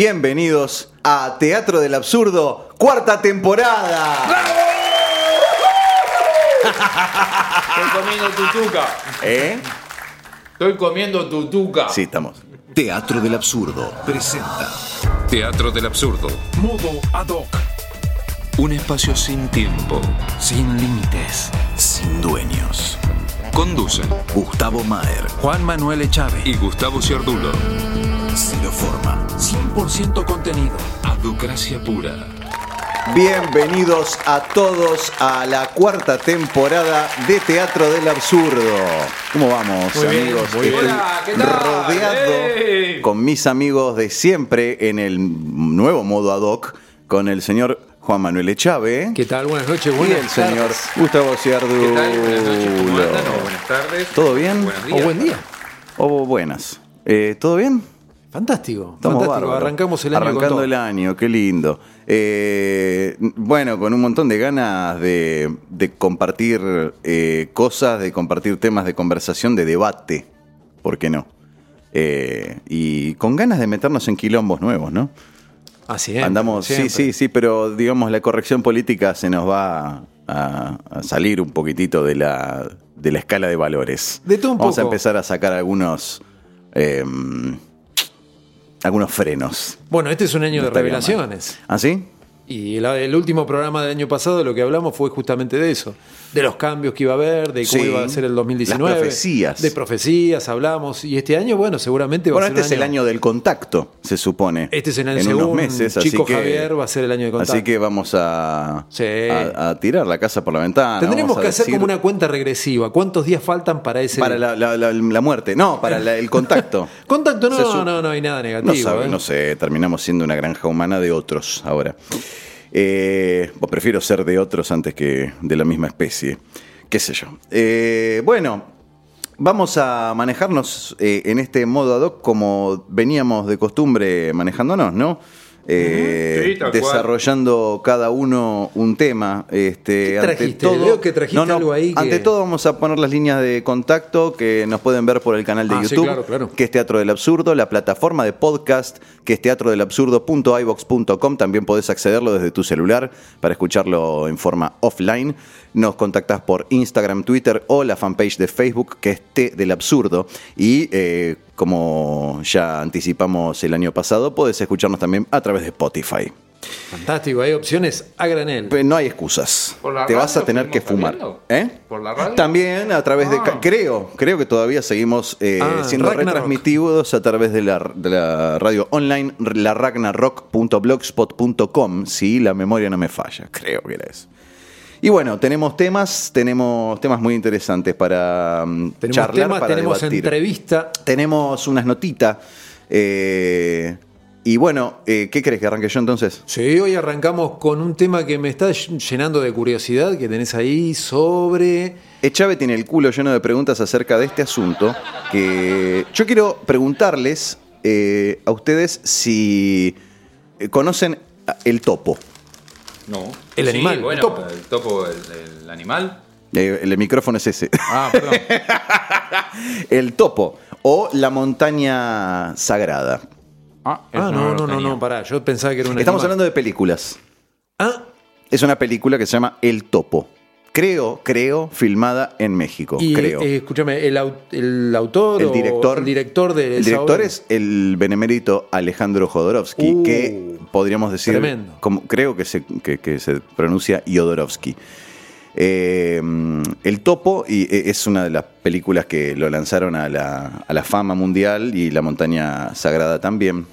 Bienvenidos a Teatro del Absurdo, cuarta temporada. Estoy comiendo tutuca. ¿Eh? Estoy comiendo tutuca. Sí, estamos. Teatro del Absurdo presenta Teatro del Absurdo. Modo Ad hoc, Un espacio sin tiempo. sin límites, sin dueños. Conducen Gustavo Maer, Juan Manuel Echave y Gustavo Ciardulo. Ciro Forma, 100% contenido. Aducracia pura. Bienvenidos a todos a la cuarta temporada de Teatro del Absurdo. ¿Cómo vamos, Muy bien, amigos? muy bien. Estoy Hola, ¿qué tal? rodeado con mis amigos de siempre en el nuevo modo ad hoc con el señor Juan Manuel Echave ¿Qué tal? Buenas noches, y buenas el señor tardes. Gustavo Ciardulo. ¿Qué tal? Buenas noches, ¿cómo andan? O buenas tardes. ¿Todo bien? Buenos O buen día. O buenas. Eh, ¿Todo bien? Fantástico. Estamos fantástico. Arrancamos el año con Arrancando todo. el año, qué lindo. Eh, bueno, con un montón de ganas de, de compartir eh, cosas, de compartir temas de conversación, de debate. ¿Por qué no? Eh, y con ganas de meternos en quilombos nuevos, ¿no? Así es. Andamos, sí, sí, sí, pero digamos la corrección política se nos va a, a salir un poquitito de la, de la escala de valores. De todo un Vamos a empezar a sacar algunos eh, algunos frenos. Bueno, este es un año No de revelaciones. ¿Ah, sí? Y el, el último programa del año pasado lo que hablamos fue justamente de eso. De los cambios que iba a haber, de cómo Sí. iba a ser el 2019. Las profecías. De profecías hablamos. Y este año, bueno, seguramente va Bueno, a ser este es el año del contacto, se supone. Este es el en según unos meses, así Chico que Javier va a ser el año de contacto. Así que vamos a, Sí. a, a tirar la casa por la ventana. Tendremos que hacer como una cuenta regresiva. ¿Cuántos días faltan para ese para la, la- la- la muerte, no, para el contacto. contacto? No, su- no, no hay nada No, negativo. sabe, ¿eh? no sé, terminamos siendo una granja humana de otros ahora. Eh, o prefiero ser de otros antes que de la misma especie. Qué sé yo. Eh, bueno, vamos a manejarnos eh, en este modo ad hoc como veníamos de costumbre manejándonos, ¿no? Eh, Sí, tal cual. desarrollando cada uno un tema. Este, ¿Qué ante trajiste? todo- Veo que trajiste No, no, algo ahí que- Ante todo vamos a poner las líneas de contacto que nos pueden ver por el canal de Ah, sí, YouTube, claro, claro. que es Teatro del Absurdo, la plataforma de podcast, que es teatrodelabsurdo.ibox.com, también podés accederlo desde tu celular para escucharlo en forma offline. Nos contactás por Instagram, Twitter o la fanpage de Facebook, que es T del Absurdo. Y eh, como ya anticipamos el año pasado, podés escucharnos también a través de Spotify. Fantástico, hay opciones a granel. Pero no hay excusas. ¿Por la Te vas a tener que fumar. ¿Eh? ¿Por la radio? También a través de. Ah. Creo, creo que todavía seguimos eh, Ah, siendo Ragnarok. retransmitidos a través de la, de la radio online, la ragnarok.blogspot.com, si la memoria no me falla. Creo que era eso. Y bueno, tenemos temas, tenemos temas muy interesantes para mm, Tenemos charlar, temas, para tenemos debatir. entrevista. Tenemos unas notitas. eh, y bueno, eh, ¿qué crees que arranque yo entonces? Sí, hoy arrancamos con un tema que me está llenando de curiosidad que tenés ahí sobre. Echave tiene el culo lleno de preguntas acerca de este asunto. Que yo quiero preguntarles eh, a ustedes si eh, conocen el topo. No. El Sí, animal, Bueno, el topo. el topo, el, el animal. Eh, el micrófono es ese. Ah, perdón. el topo o la montaña sagrada. Ah, Ah, no, no, no, no, pará. Yo pensaba que era un Estamos animal. hablando de películas. Ah, Es una película que se llama El Topo. Creo, creo, filmada en México. y creo. eh, escúchame, el, au- el autor. El o director. El director de El esa director es el benemérito Alejandro Jodorowsky, Uh, que podríamos decir, tremendo. como, creo que se, que, que se pronuncia Jodorowsky. Eh, el Topo y, eh, es una de las películas que lo lanzaron a la, a la fama mundial y La Montaña Sagrada también.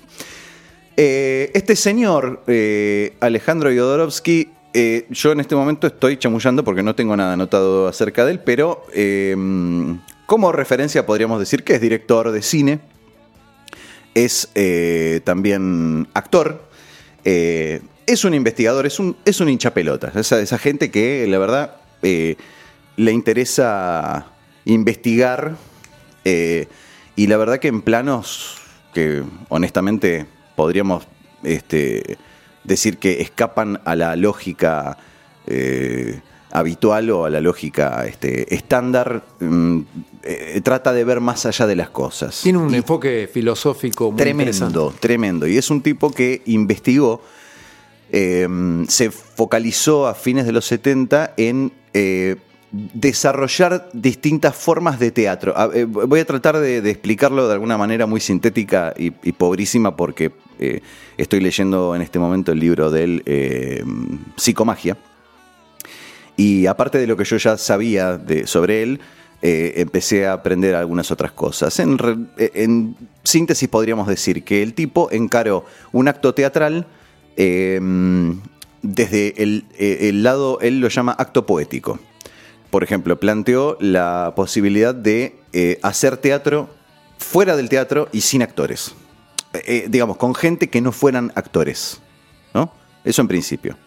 Eh, este señor, eh, Alejandro Jodorowsky, eh, yo en este momento estoy chamullando porque no tengo nada anotado acerca de él, pero eh, como referencia podríamos decir que es director de cine, es eh, también actor, es un investigador, es un, es un hinchapelotas, esa, esa gente que la verdad le interesa investigar y la verdad que en planos que honestamente podríamos este, decir que escapan a la lógica eh, habitual o a la lógica este, estándar, mm, eh, trata de ver más allá de las cosas. Tiene un Y enfoque filosófico muy tremendo, tremendo. Y es un tipo que investigó, eh, se focalizó a fines de los 70 en desarrollar distintas formas de teatro. Eh, voy a tratar de, explicarlo de alguna manera muy sintética y, pobrísima porque eh, estoy leyendo en este momento el libro de él, eh, Psicomagia. Y aparte de lo que yo ya sabía de, sobre él, eh, empecé a aprender algunas otras cosas. En, síntesis podríamos decir que el tipo encaró un acto teatral desde el lado, él lo llama acto poético. Por ejemplo, planteó la posibilidad de eh, hacer teatro fuera del teatro y sin actores. Eh, eh, digamos, con gente que no fueran actores. ¿no? Eso en principio.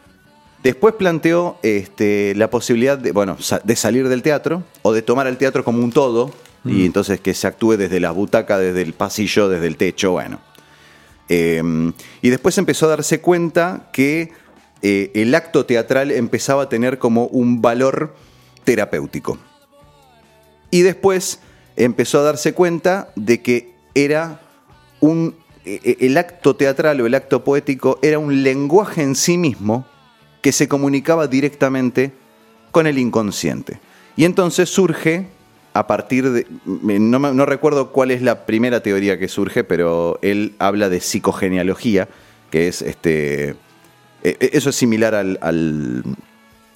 Después planteó este, la posibilidad de, bueno, de salir del teatro o de tomar el teatro como un todo y entonces que se actúe desde las butacas, desde el pasillo, desde el techo, bueno. Eh, y después empezó a darse cuenta que eh, el acto teatral empezaba a tener como un valor terapéutico. Y después empezó a darse cuenta de que era un. e- e- El acto teatral o el acto poético era un lenguaje en sí mismo que se comunicaba directamente con el inconsciente. Y entonces surge, a partir de. No, no recuerdo cuál es la primera teoría que surge, pero él habla de psicogenealogía, que es este. e- Eso es similar al, al-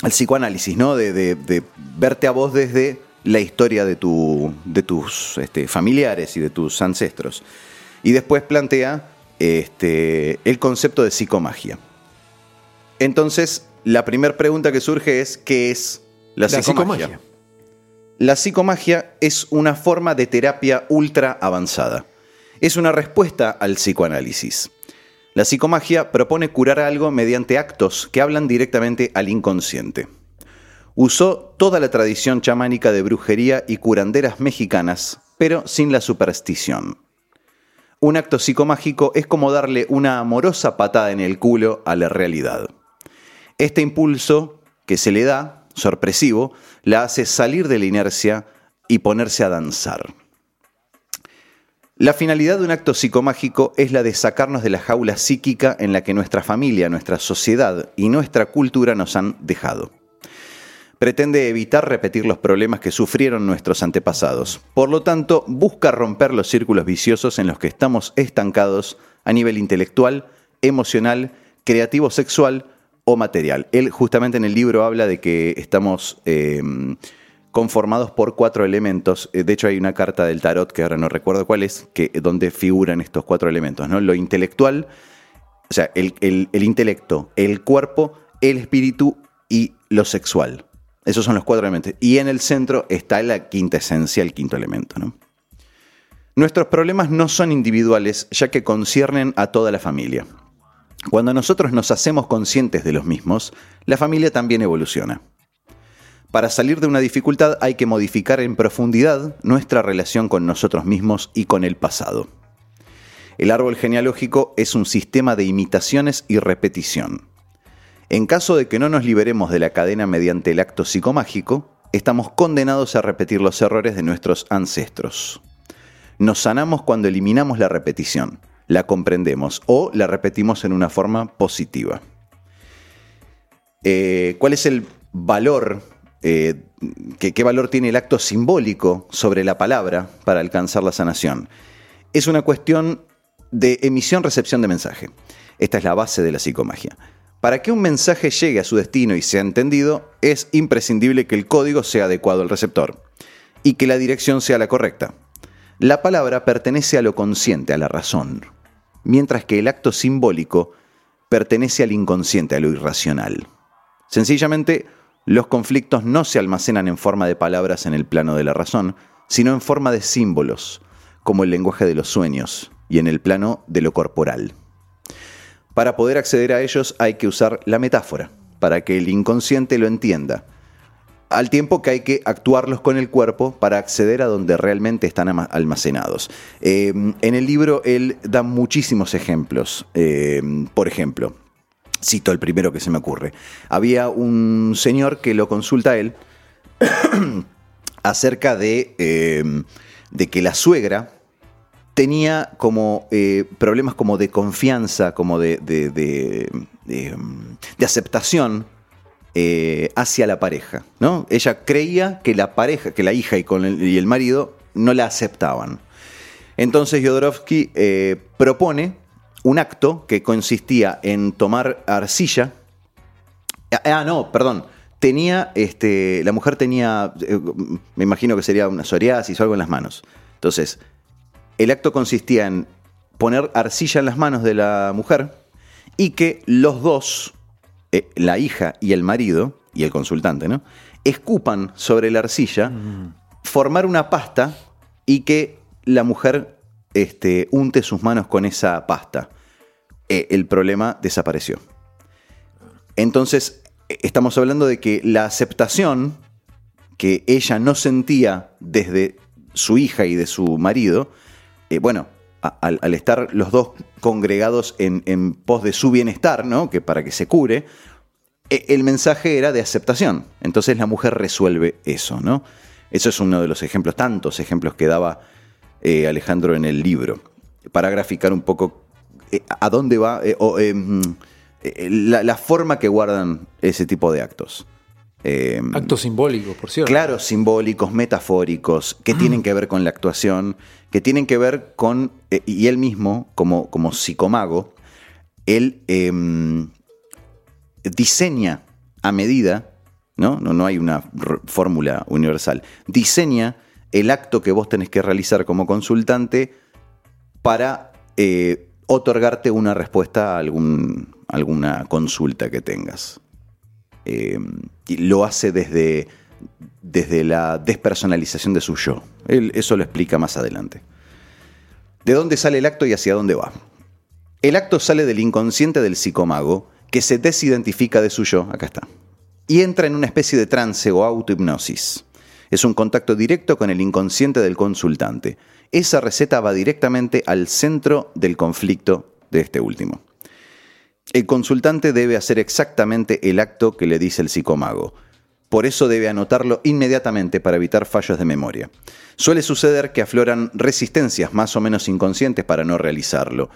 al psicoanálisis, ¿no? De, de- de verte a vos desde la historia de, tu, de tus este, familiares y de tus ancestros. Y después plantea este, el concepto de psicomagia. Entonces, la primera pregunta que surge es, ¿qué es la, La psicomagia? psicomagia. La psicomagia es una forma de terapia ultra avanzada. Es una respuesta al psicoanálisis. La psicomagia propone curar algo mediante actos que hablan directamente al inconsciente. Usó toda la tradición chamánica de brujería y curanderas mexicanas, pero sin la superstición. Un acto psicomágico es como darle una amorosa patada en el culo a la realidad. Este impulso que se le da, sorpresivo, la hace salir de la inercia y ponerse a danzar. La finalidad de un acto psicomágico es la de sacarnos de la jaula psíquica en la que nuestra familia, nuestra sociedad y nuestra cultura nos han dejado. Pretende evitar repetir los problemas que sufrieron nuestros antepasados. Por lo tanto, busca romper los círculos viciosos en los que estamos estancados a nivel intelectual, emocional, creativo sexual o material. Él justamente en el libro habla de que estamos eh, conformados por cuatro elementos. Eh, De hecho, hay una carta del tarot que ahora no recuerdo cuál es, que, donde figuran estos cuatro elementos. ¿no? Lo intelectual, o sea, el, el- el intelecto, el cuerpo, el espíritu y lo sexual. Esos son los cuatro elementos. Y en el centro está la quinta esencia, el quinto elemento. ¿no? Nuestros problemas no son individuales, ya que conciernen a toda la familia. Cuando nosotros nos hacemos conscientes de los mismos, la familia también evoluciona. Para salir de una dificultad hay que modificar en profundidad nuestra relación con nosotros mismos y con el pasado. El árbol genealógico es un sistema de imitaciones y repetición. En caso de que no nos liberemos de la cadena mediante el acto psicomágico, estamos condenados a repetir los errores de nuestros ancestros. Nos sanamos cuando eliminamos la repetición, la comprendemos o la repetimos en una forma positiva. Eh, ¿Cuál es el valor, eh, que- qué valor tiene el acto simbólico sobre la palabra para alcanzar la sanación? Es una cuestión de emisión-recepción de mensaje. Esta es la base de la psicomagia. Para que un mensaje llegue a su destino y sea entendido, es imprescindible que el código sea adecuado al receptor y que la dirección sea la correcta. La palabra pertenece a lo consciente, a la razón, mientras que el acto simbólico pertenece al inconsciente, a lo irracional. Sencillamente, los conflictos no se almacenan en forma de palabras en el plano de la razón, sino en forma de símbolos, como el lenguaje de los sueños, y en el plano de lo corporal. Para poder acceder a ellos hay que usar la metáfora, para que el inconsciente lo entienda, al tiempo que hay que actuarlos con el cuerpo para acceder a donde realmente están almacenados. Eh, en el libro él da muchísimos ejemplos. Eh, por ejemplo, Cito el primero que se me ocurre. Había un señor que lo consulta a él acerca de, eh, de que la suegra tenía como eh, problemas como de confianza, como de, de, de- aceptación eh, hacia la pareja. ¿no? Ella creía que la pareja, que la hija y, con el, y el marido no la aceptaban. Entonces Jodorowsky propone un acto que consistía en tomar arcilla. Ah, ah, no, perdón. Tenía, este, la mujer tenía, eh, me imagino que sería una psoriasis o algo en las manos. Entonces, el acto consistía en poner arcilla en las manos de la mujer y que los dos, eh, la hija y el marido, y el consultante, ¿no? Escupan sobre la arcilla, formar una pasta y que la mujer este, unte sus manos con esa pasta. Eh, el problema desapareció. Entonces, eh, estamos hablando de que la aceptación que ella no sentía desde su hija y de su marido, eh, bueno, al, estar los dos congregados en, pos de su bienestar, ¿no? Que para que se cure, el mensaje era de aceptación. Entonces la mujer resuelve eso, ¿no? Eso es uno de los ejemplos, tantos ejemplos que daba eh, Alejandro en el libro, para graficar un poco eh, a dónde va eh, o, mm, la, la forma que guardan ese tipo de actos. Actos simbólicos, por cierto. Claro, simbólicos, metafóricos, que tienen que ver con la actuación, que tienen que ver con, y él mismo, como, como psicomago, él em, diseña a medida, ¿no? No, no hay una fórmula universal, diseña el acto que vos tenés que realizar como consultante para eh, otorgarte una respuesta a algún, alguna consulta que tengas. Eh, y lo hace desde, desde la despersonalización de su yo. Él eso lo explica más adelante. ¿De dónde sale el acto y hacia dónde va? El acto sale del inconsciente del psicomago, que se desidentifica de su yo, acá está, y entra en una especie de trance o autohipnosis. Es un contacto directo con el inconsciente del consultante. Esa receta va directamente al centro del conflicto de este último. El consultante debe hacer exactamente el acto que le dice el psicomago. Por eso debe anotarlo inmediatamente para evitar fallos de memoria. Suele suceder que afloran resistencias más o menos inconscientes para no realizarlo,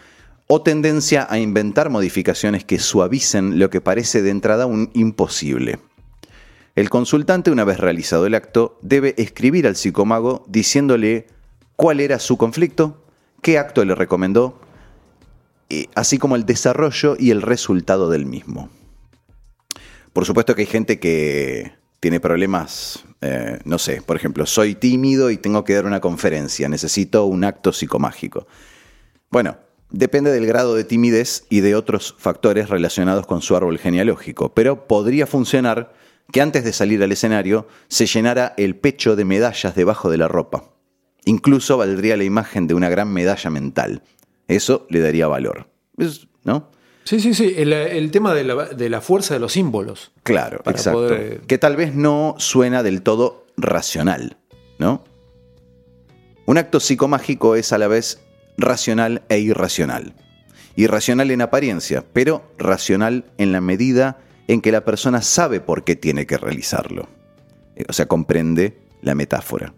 o tendencia a inventar modificaciones que suavicen lo que parece de entrada un imposible. El consultante, una vez realizado el acto, debe escribir al psicomago diciéndole cuál era su conflicto, qué acto le recomendó, eh, así como el desarrollo y el resultado del mismo. Por supuesto que hay gente que tiene problemas, eh, no sé, por ejemplo, soy tímido y tengo que dar una conferencia, necesito un acto psicomágico. Bueno, depende del grado de timidez y de otros factores relacionados con su árbol genealógico, pero podría funcionar que antes de salir al escenario se llenara el pecho de medallas debajo de la ropa. Incluso valdría la imagen de una gran medalla mental. Eso le daría valor. ¿No? Sí, sí, sí. El, el tema de la, de la fuerza de los símbolos. Claro, exacto. poder- Que tal vez no suena del todo racional, ¿no? Un acto psicomágico es a la vez racional e irracional. Irracional en apariencia, pero racional en la medida en que la persona sabe por qué tiene que realizarlo. Eh, O sea, comprende la metáfora.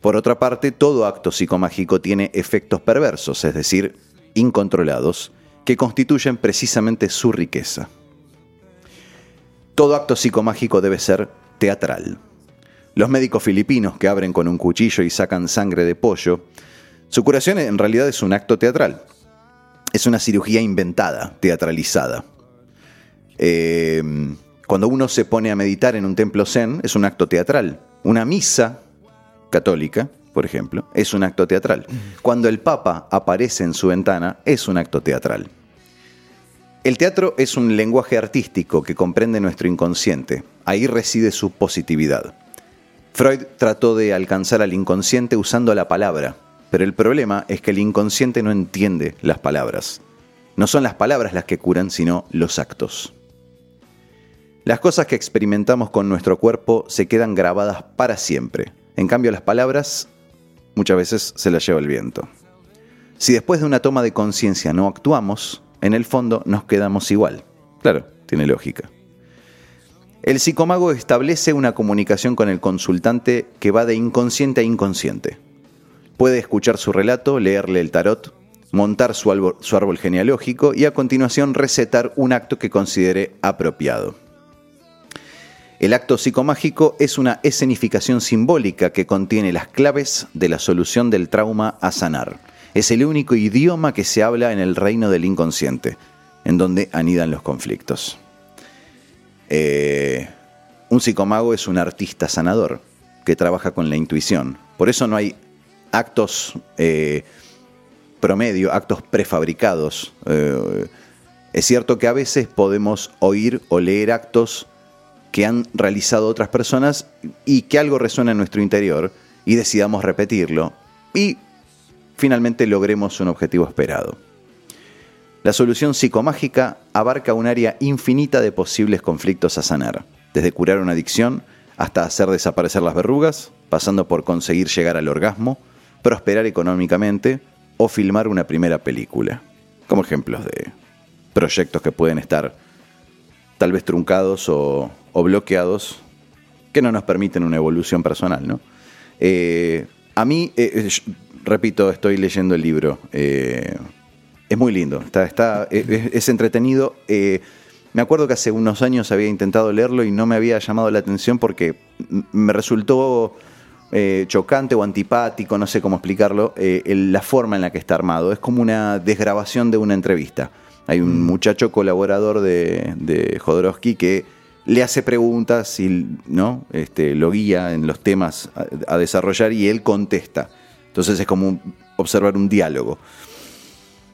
Por otra parte, todo acto psicomágico tiene efectos perversos, es decir, incontrolados, que constituyen precisamente su riqueza. Todo acto psicomágico debe ser teatral. Los médicos filipinos que abren con un cuchillo y sacan sangre de pollo, su curación en realidad es un acto teatral. Es una cirugía inventada, teatralizada. Eh, cuando uno se pone a meditar en un templo zen, es un acto teatral. Una misa católica, por ejemplo, es un acto teatral. Cuando el Papa aparece en su ventana, es un acto teatral. El teatro es un lenguaje artístico que comprende nuestro inconsciente. Ahí reside su positividad. Freud trató de alcanzar al inconsciente usando la palabra, pero el problema es que el inconsciente no entiende las palabras. No son las palabras las que curan, sino los actos. Las cosas que experimentamos con nuestro cuerpo se quedan grabadas para siempre. En cambio, las palabras muchas veces se las lleva el viento. Si después de una toma de conciencia no actuamos, en el fondo nos quedamos igual. Claro, tiene lógica. El psicomago establece una comunicación con el consultante que va de inconsciente a inconsciente. Puede escuchar su relato, leerle el tarot, montar su árbol, genealógico y a continuación recetar un acto que considere apropiado. El acto psicomágico es una escenificación simbólica que contiene las claves de la solución del trauma a sanar. Es el único idioma que se habla en el reino del inconsciente, en donde anidan los conflictos. Eh, un psicomago es un artista sanador que trabaja con la intuición. Por eso no hay actos eh, promedio, actos prefabricados. Eh, es cierto que a veces podemos oír o leer actos que han realizado otras personas y que algo resuena en nuestro interior y decidamos repetirlo y finalmente logremos un objetivo esperado. La solución psicomágica abarca un área infinita de posibles conflictos a sanar, desde curar una adicción hasta hacer desaparecer las verrugas, pasando por conseguir llegar al orgasmo, prosperar económicamente o filmar una primera película, como ejemplos de proyectos que pueden estar tal vez truncados o, bloqueados que no nos permiten una evolución personal, ¿no? Eh, a mí, eh, eh, repito, estoy leyendo el libro. es muy lindo, está, está, es, entretenido. me acuerdo que hace unos años había intentado leerlo y no me había llamado la atención porque me resultó chocante o antipático, no sé cómo explicarlo, la forma en la que está armado. Es como una desgrabación de una entrevista. Hay un muchacho colaborador de, de Jodorowsky que le hace preguntas y ¿no? este, lo guía en los temas a, a desarrollar y él contesta. Entonces es como un- observar un diálogo.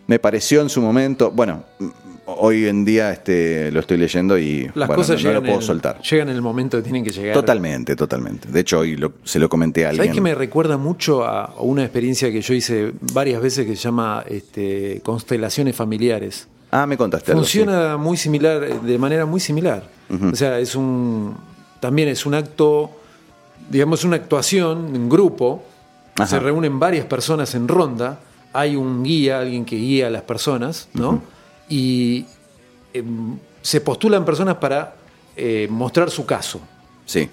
Me pareció en su momento, bueno, mm, hoy en día este, lo estoy leyendo y Las bueno, cosas no, lo puedo soltar. llegan en el momento que tienen que llegar. Totalmente, totalmente. De hecho, hoy lo- se lo comenté a alguien. ¿Sabes que me recuerda mucho a a una experiencia que yo hice varias veces que se llama este, constelaciones familiares? Ah, me contaste algo, Funciona muy similar, eh, de manera muy similar. O sea, es un. También es un acto, digamos, una actuación en grupo. Ajá. Se reúnen varias personas en ronda. Hay un guía, alguien que guía a las personas, ¿no? Y em, se postulan personas para eh, mostrar su caso. Sí. Sí.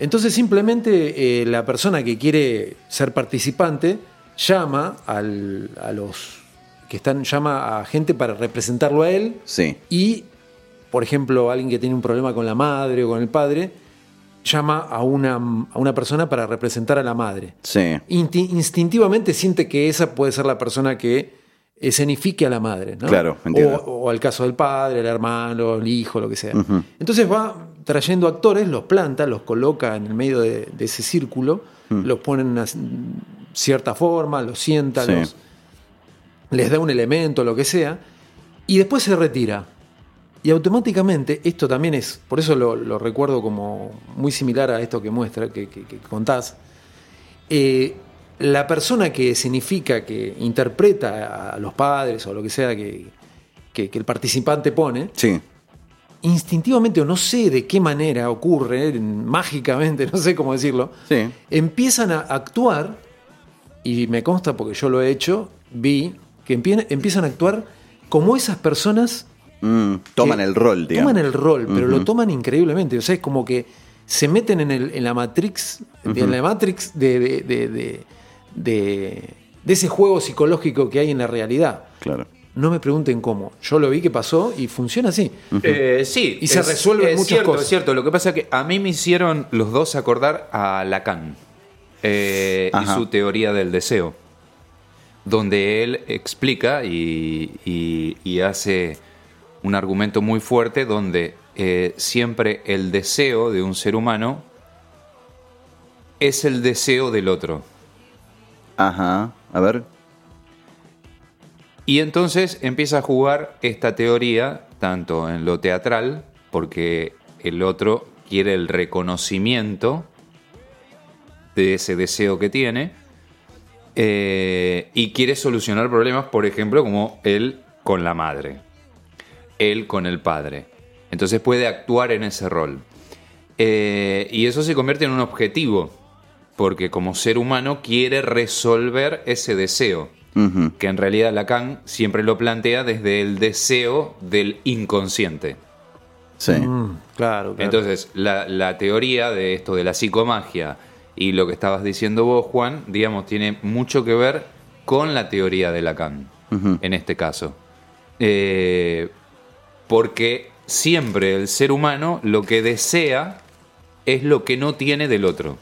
Entonces simplemente eh, la persona que quiere ser participante llama al- a los que están, llama a gente para representarlo a él Sí. y, por ejemplo, alguien que tiene un problema con la madre o con el padre, llama a una, a una persona para representar a la madre. Sí. Inti- instintivamente siente que esa puede ser la persona que escenifique a la madre. ¿no? Claro, entiendo. O, o al caso del padre, el hermano, el hijo, lo que sea. Entonces va trayendo actores, los planta, los coloca en el medio de, de ese círculo, los pone en una cierta forma, los sienta, Sí. los- les da un elemento, lo que sea, y después se retira. Y automáticamente, esto también es, por eso lo, lo recuerdo como muy similar a esto que muestra, que, que- que contás, eh, la persona que significa, que interpreta a los padres o lo que sea que, que- que el participante pone, Sí. instintivamente o no sé de qué manera ocurre, mágicamente, no sé cómo decirlo, Sí. empiezan a actuar, y me consta porque yo lo he hecho, vi que empie- empiezan a actuar como esas personas Mm, toman el rol, digamos. Toman el rol, pero lo toman increíblemente. O sea, es como que se meten en, el- en la Matrix, en la Matrix de, de, de- de- de- de ese juego psicológico que hay en la realidad. Claro. No me pregunten cómo. Yo lo vi que pasó y funciona así. Eh, sí. Y se resuelven es muchas cierto, cosas. Es cierto, lo que pasa es que a mí me hicieron los dos acordar a Lacan eh, y su teoría del deseo, donde él explica y, y- y hace un argumento muy fuerte donde eh, siempre el deseo de un ser humano es el deseo del otro. Ajá. A ver. Y entonces empieza a jugar esta teoría tanto en lo teatral, porque el otro quiere el reconocimiento de ese deseo que tiene, eh, y quiere solucionar problemas, por ejemplo, como él con la madre, él con el padre. Entonces puede actuar en ese rol. Eh, y eso se convierte en un objetivo, porque como ser humano quiere resolver ese deseo que en realidad Lacan siempre lo plantea desde el deseo del inconsciente. Sí. Mm, claro, claro. Entonces, la, la teoría de esto de la psicomagia y lo que estabas diciendo vos, Juan, digamos, tiene mucho que ver con la teoría de Lacan, en este caso. Eh, porque siempre el ser humano lo que desea es lo que no tiene del otro.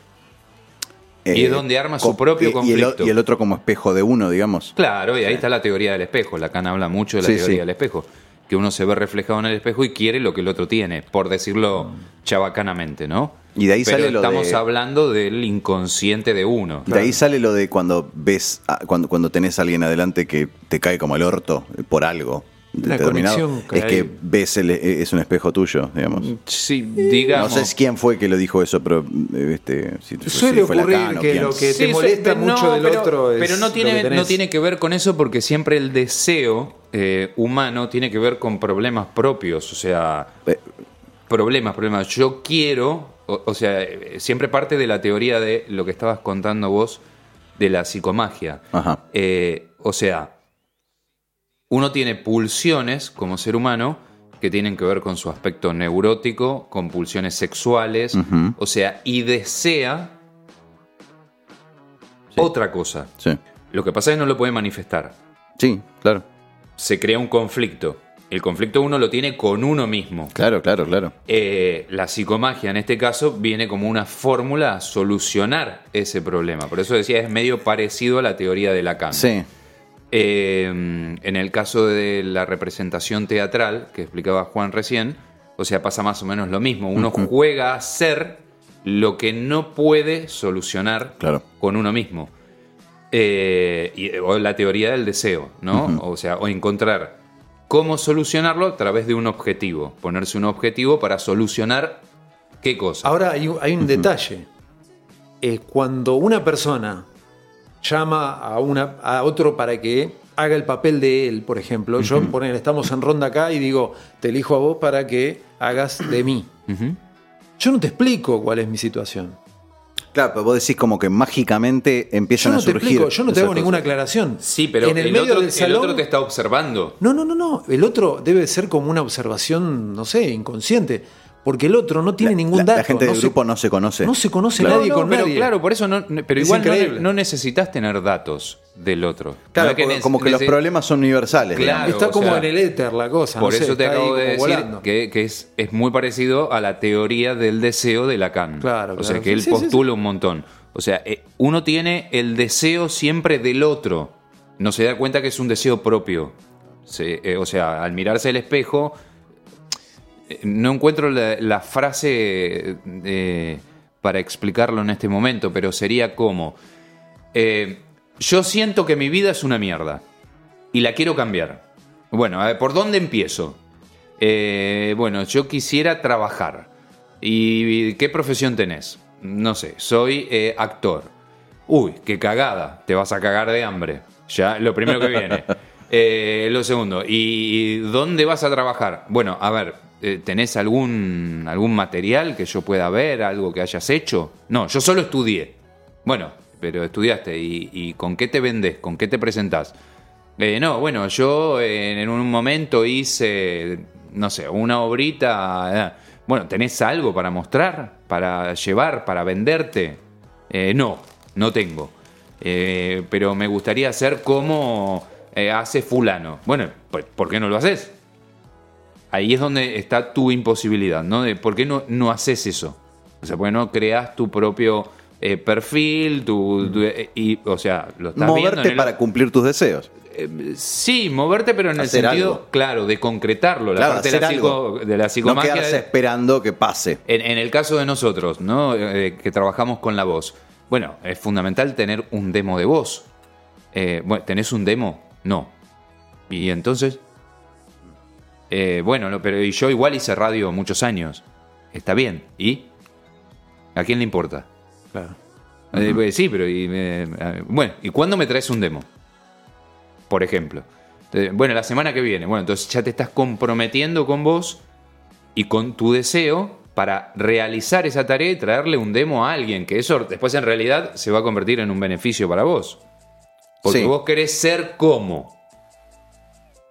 Y es donde arma su propio y el conflicto. Y el, otro como espejo de uno, digamos. Claro, y ahí está la teoría del espejo. Lacan habla mucho de la Sí, teoría sí. del espejo. Que uno se ve reflejado en el espejo y quiere lo que el otro tiene, por decirlo chabacanamente, ¿no? Y de ahí Pero sale lo estamos de- hablando del inconsciente de uno. De ahí sale lo de cuando ves, a- cuando, cuando tenés a alguien adelante que te cae como el orto por algo. Conexión que es que ves el, eh, es un espejo tuyo, digamos. Sí, No digamos. sé quién fue que lo dijo eso, pero eh, este, si, Suele si fue ocurrir Lacan o que lo que Sí, te molesta mucho no, del pero- otro es Pero no lo tiene, que tenés. no tiene que ver con eso porque siempre el deseo eh, humano tiene que ver con problemas propios. O sea, Eh, problemas, problemas. Yo quiero, o, o sea, siempre parte de la teoría de lo que estabas contando vos de la psicomagia. Ajá. Eh, o sea, uno tiene pulsiones como ser humano que tienen que ver con su aspecto neurótico, con pulsiones sexuales, o sea, y desea otra cosa. Sí. Lo que pasa es que no lo puede manifestar. sí, claro. Se crea un conflicto. El conflicto uno lo tiene con uno mismo. Claro, claro, claro. Eh, la psicomagia en este caso viene como una fórmula a solucionar ese problema. Por eso decía, es medio parecido a la teoría de Lacan. Sí. Eh, en el caso de la representación teatral que explicaba Juan recién, o sea, pasa más o menos lo mismo. Uno juega a ser lo que no puede solucionar Claro. con uno mismo. Eh, y, o la teoría del deseo, ¿no? O sea, o encontrar cómo solucionarlo a través de un objetivo. Ponerse un objetivo para solucionar qué cosa. Ahora hay, un- hay un detalle. Eh, cuando una persona llama a, una, a otro para que haga el papel de él, por ejemplo, yo poner, estamos en ronda acá y digo, te elijo a vos para que hagas de mí. Yo no te explico cuál es mi situación. Claro, pero vos decís como que mágicamente Yo empiezan no a te surgir. explico, yo no te hago ninguna aclaración. Sí, pero en el, el, medio otro, del el salón. otro te está observando. No, no, no, no. El otro debe ser como una observación, no sé, inconsciente. Porque el otro no tiene La- ningún dato. la gente no del se- grupo no se conoce. No se conoce Claro. nadie No, no, con pero nadie. claro, por eso no, pero Es igual no, necesitas tener datos del otro. Claro, No es que como, que los problemas son universales. Claro. Está como sea, en el éter la cosa. Por no sé, eso te acabo de decir volando. que, que es, es muy parecido a la teoría del deseo de Lacan. Claro, O sea, claro. que Sí, él sí, sí, postula un montón. O sea, eh, uno tiene el deseo siempre del otro. No se da cuenta que es un deseo propio. Se- eh, o sea, al mirarse al espejo, no encuentro la, la frase eh, para explicarlo en este momento, pero sería como, eh, yo siento que mi vida es una mierda y la quiero cambiar. Bueno, a ver, ¿por dónde empiezo? Eh, bueno, yo quisiera trabajar. ¿Y qué profesión tenés? No sé, soy actor. Uy, qué cagada, te vas a cagar de hambre. Ya, lo primero que viene. Eh, lo segundo, ¿y dónde vas a trabajar? Bueno, a ver, eh, ¿tenés algún, algún material que yo pueda ver, algo que hayas hecho? No, yo solo estudié. Bueno, pero estudiaste, ¿y, con qué te vendés? ¿Con qué te presentás? Eh, no, bueno, yo eh, en un momento hice, no sé, una obrita. eh, Bueno, ¿tenés algo para mostrar? ¿Para llevar? ¿Para venderte? Eh, no, no tengo. Pero me gustaría hacer como hace fulano. Bueno, pues, ¿por qué no lo haces? Ahí es donde está tu imposibilidad, ¿no? De por qué no, no haces eso. O sea, porque no creas tu propio eh, perfil, tu, tu- eh, y, o sea, lo estás viendo Moverte en el- para cumplir tus deseos. Sí, moverte, pero en el sentido, algo. claro, de concretarlo. La Claro, parte de la, psico- algo. de la No quedarse esperando que pase. en, en el caso de nosotros, ¿no? Eh, que trabajamos con la voz. Bueno, es fundamental tener un demo de voz. Eh, bueno, ¿tenés un demo? No. Y entonces. Eh, bueno, no, pero yo igual hice radio muchos años. Está bien. ¿Y? ¿A quién le importa? Claro. Eh, pues, sí, pero. y, eh, bueno, ¿y cuándo me traes un demo? Por ejemplo. Bueno, la semana que viene. Bueno, entonces ya te estás comprometiendo con vos y con tu deseo para realizar esa tarea y traerle un demo a alguien, que eso después en realidad se va a convertir en un beneficio para vos. Porque Sí. vos querés ser como.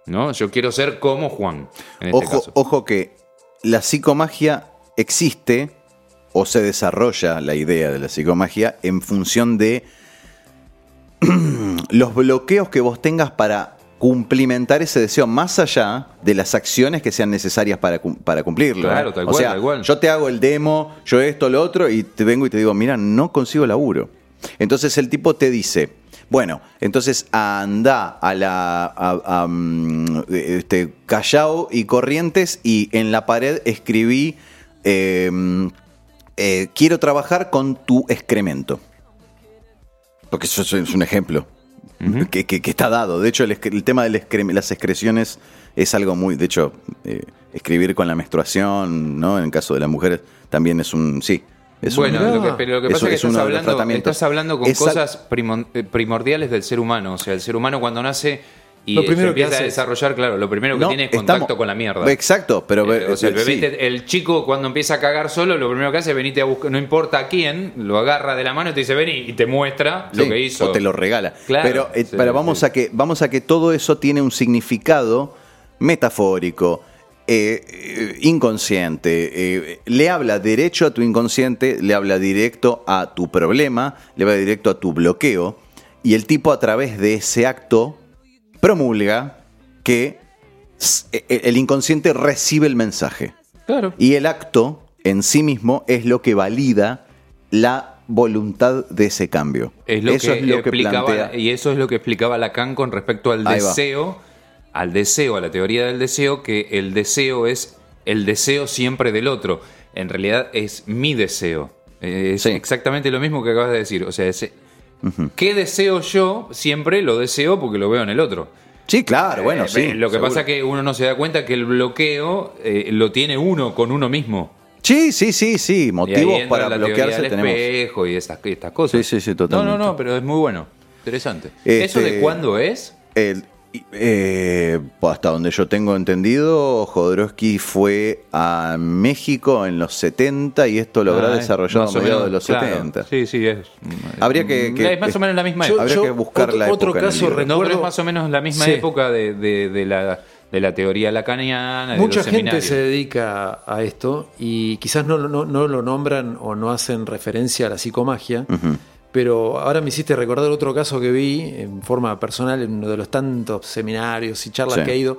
¿No? Yo quiero ser como Juan, en este Ojo, caso. ojo que la psicomagia existe o se desarrolla la idea de la psicomagia en función de los bloqueos que vos tengas para cumplimentar ese deseo más allá de las acciones que sean necesarias para, para cumplirlo. Claro, ¿eh? tal o cual, sea, tal cual. yo te hago el demo, yo esto, lo otro, y te vengo y te digo, mira, no consigo laburo. Entonces el tipo te dice, bueno, entonces anda a la a, a, mm, este, Callao y Corrientes y en la pared escribí eh, eh, quiero trabajar con tu excremento. Porque eso es- un ejemplo que, que- que está dado. De hecho, el, el tema de las excreciones es algo muy. De hecho, eh, escribir con la menstruación, ¿no? En el caso de las mujeres, también es un. Sí. Bueno, lo que, pero lo que pasa es que es estás hablando, estás hablando con cosas eh, primordiales del ser humano. O sea, el ser humano cuando nace y Lo primero se empieza a hace desarrollar, claro, lo primero que No, tiene es contacto estamos- con la mierda. Exacto, pero. Eh, o sea, el bebé, sí. te- el chico cuando empieza a cagar solo, lo primero que hace es venirte a buscar, no importa a quién, lo agarra de la mano y te dice, vení, y te muestra lo que hizo. O te lo regala. Claro, pero eh, sí, pero vamos, a que, vamos a que todo eso tiene un significado metafórico, eh, eh, inconsciente. eh, le habla derecho a tu inconsciente, le habla directo a tu problema, le habla directo a tu bloqueo. Y el tipo a través de ese acto promulga que s- e- el inconsciente recibe el mensaje. Claro. Y el acto en sí mismo es lo que valida la voluntad de ese cambio. Es lo eso que, es lo que explicaba, plantea. y eso es lo que explicaba Lacan con respecto al Ahí va. deseo, al deseo, a la teoría del deseo, que el deseo es el deseo siempre del otro. En realidad es mi deseo. Eh, Es Sí. exactamente lo mismo que acabas de decir. O sea, es, ¿qué deseo yo? Siempre lo deseo porque lo veo en el otro. Sí, claro, bueno, Eh, sí. Lo que seguro. pasa es que uno no se da cuenta que el bloqueo eh, lo tiene uno con uno mismo. Sí, sí, sí, sí. Motivos para la bloquearse del tenemos. espejo y estas, y estas cosas. Sí, sí, sí, totalmente. No, no, no, pero es muy bueno. Interesante. Este- ¿Eso de cuándo es? El- eh, hasta donde yo tengo entendido, Jodorowsky fue a México en los 70 y esto lo habrá Ah, es desarrollado a más o mediados de los claro. 70. Sí, sí, es. Habría que- que- es más o menos la misma Yo- época. Habría que buscar otro, la otro época el caso libro. no, recuerdo es más o menos la misma Sí. época de, de- de la, de la teoría lacaniana. de Mucha los gente seminarios. se dedica a esto y quizás no, no, no lo nombran o no hacen referencia a la psicomagia, pero ahora me hiciste recordar otro caso que vi en forma personal en uno de los tantos seminarios y charlas Sí. que he ido.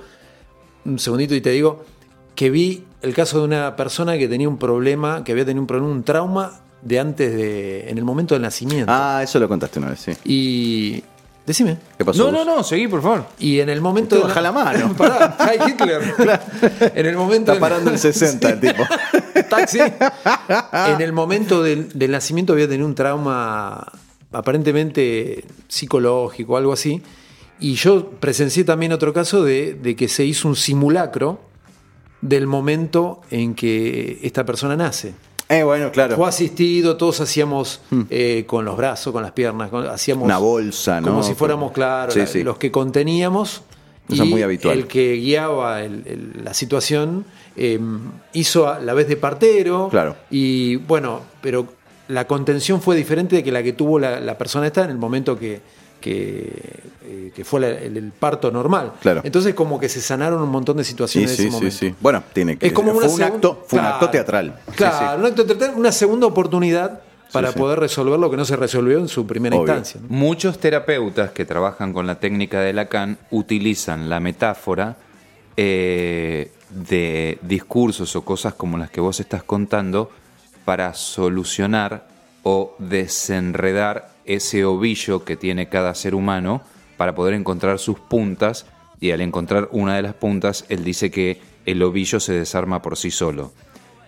Un segundito y te digo que vi el caso de una persona que tenía un problema, que había tenido un problema, un trauma de antes de, en el momento del nacimiento. Ah, eso lo contaste una vez, sí. Y decime. ¿Qué pasó? No, no, no, seguí, por favor. Y en el momento de baja la mano. Pará, Hitler. En el momento Está parando el 60 el tipo. taxi. En el momento del, del nacimiento había tenido un trauma aparentemente psicológico, algo así. Y yo presencié también otro caso de, de que se hizo un simulacro del momento en que esta persona nace. Eh, bueno, claro. Fue asistido, todos hacíamos eh, con los brazos, con las piernas, con- hacíamos Una bolsa, ¿no? Como si fuéramos, claro, Sí, la- sí. los que conteníamos. Eso es y muy habitual. El que guiaba el- el- la situación eh, hizo a la vez de partero. Claro. Y bueno, pero la contención fue diferente de que la que tuvo la, la persona esta en el momento que, que, eh, que fue la- el, el parto normal. Claro. Entonces como que se sanaron un montón de situaciones sí, en ese sí, momento. sí. Bueno, tiene que Es como una fue un segun- acto, fue un acto teatral. Claro, sí. un acto teatral, una segunda oportunidad para sí. poder resolver lo que no se resolvió en su primera Obvio. instancia. ¿no? Muchos terapeutas que trabajan con la técnica de Lacan utilizan la metáfora eh, de discursos o cosas como las que vos estás contando para solucionar o desenredar ese ovillo que tiene cada ser humano para poder encontrar sus puntas y al encontrar una de las puntas él dice que el ovillo se desarma por sí solo.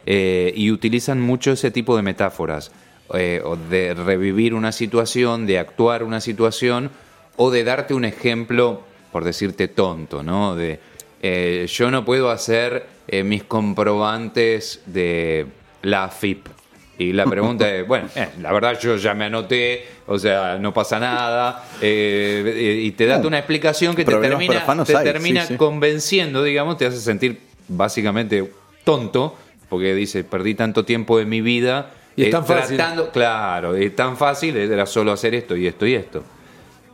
Eh, y utilizan mucho ese tipo de metáforas, eh, o de revivir una situación, de actuar una situación, o de darte un ejemplo, por decirte tonto, ¿no? De eh, yo no puedo hacer eh, mis comprobantes de la AFIP. Y la pregunta es, bueno, eh, la verdad yo ya me anoté, o sea, no pasa nada, eh, y te da una explicación que te termina, te hay, termina sí, convenciendo, digamos, te hace sentir básicamente tonto, porque dice, perdí tanto tiempo de mi vida Y es eh, tan fácil. tratando, claro, es tan fácil, era solo hacer esto y esto y esto.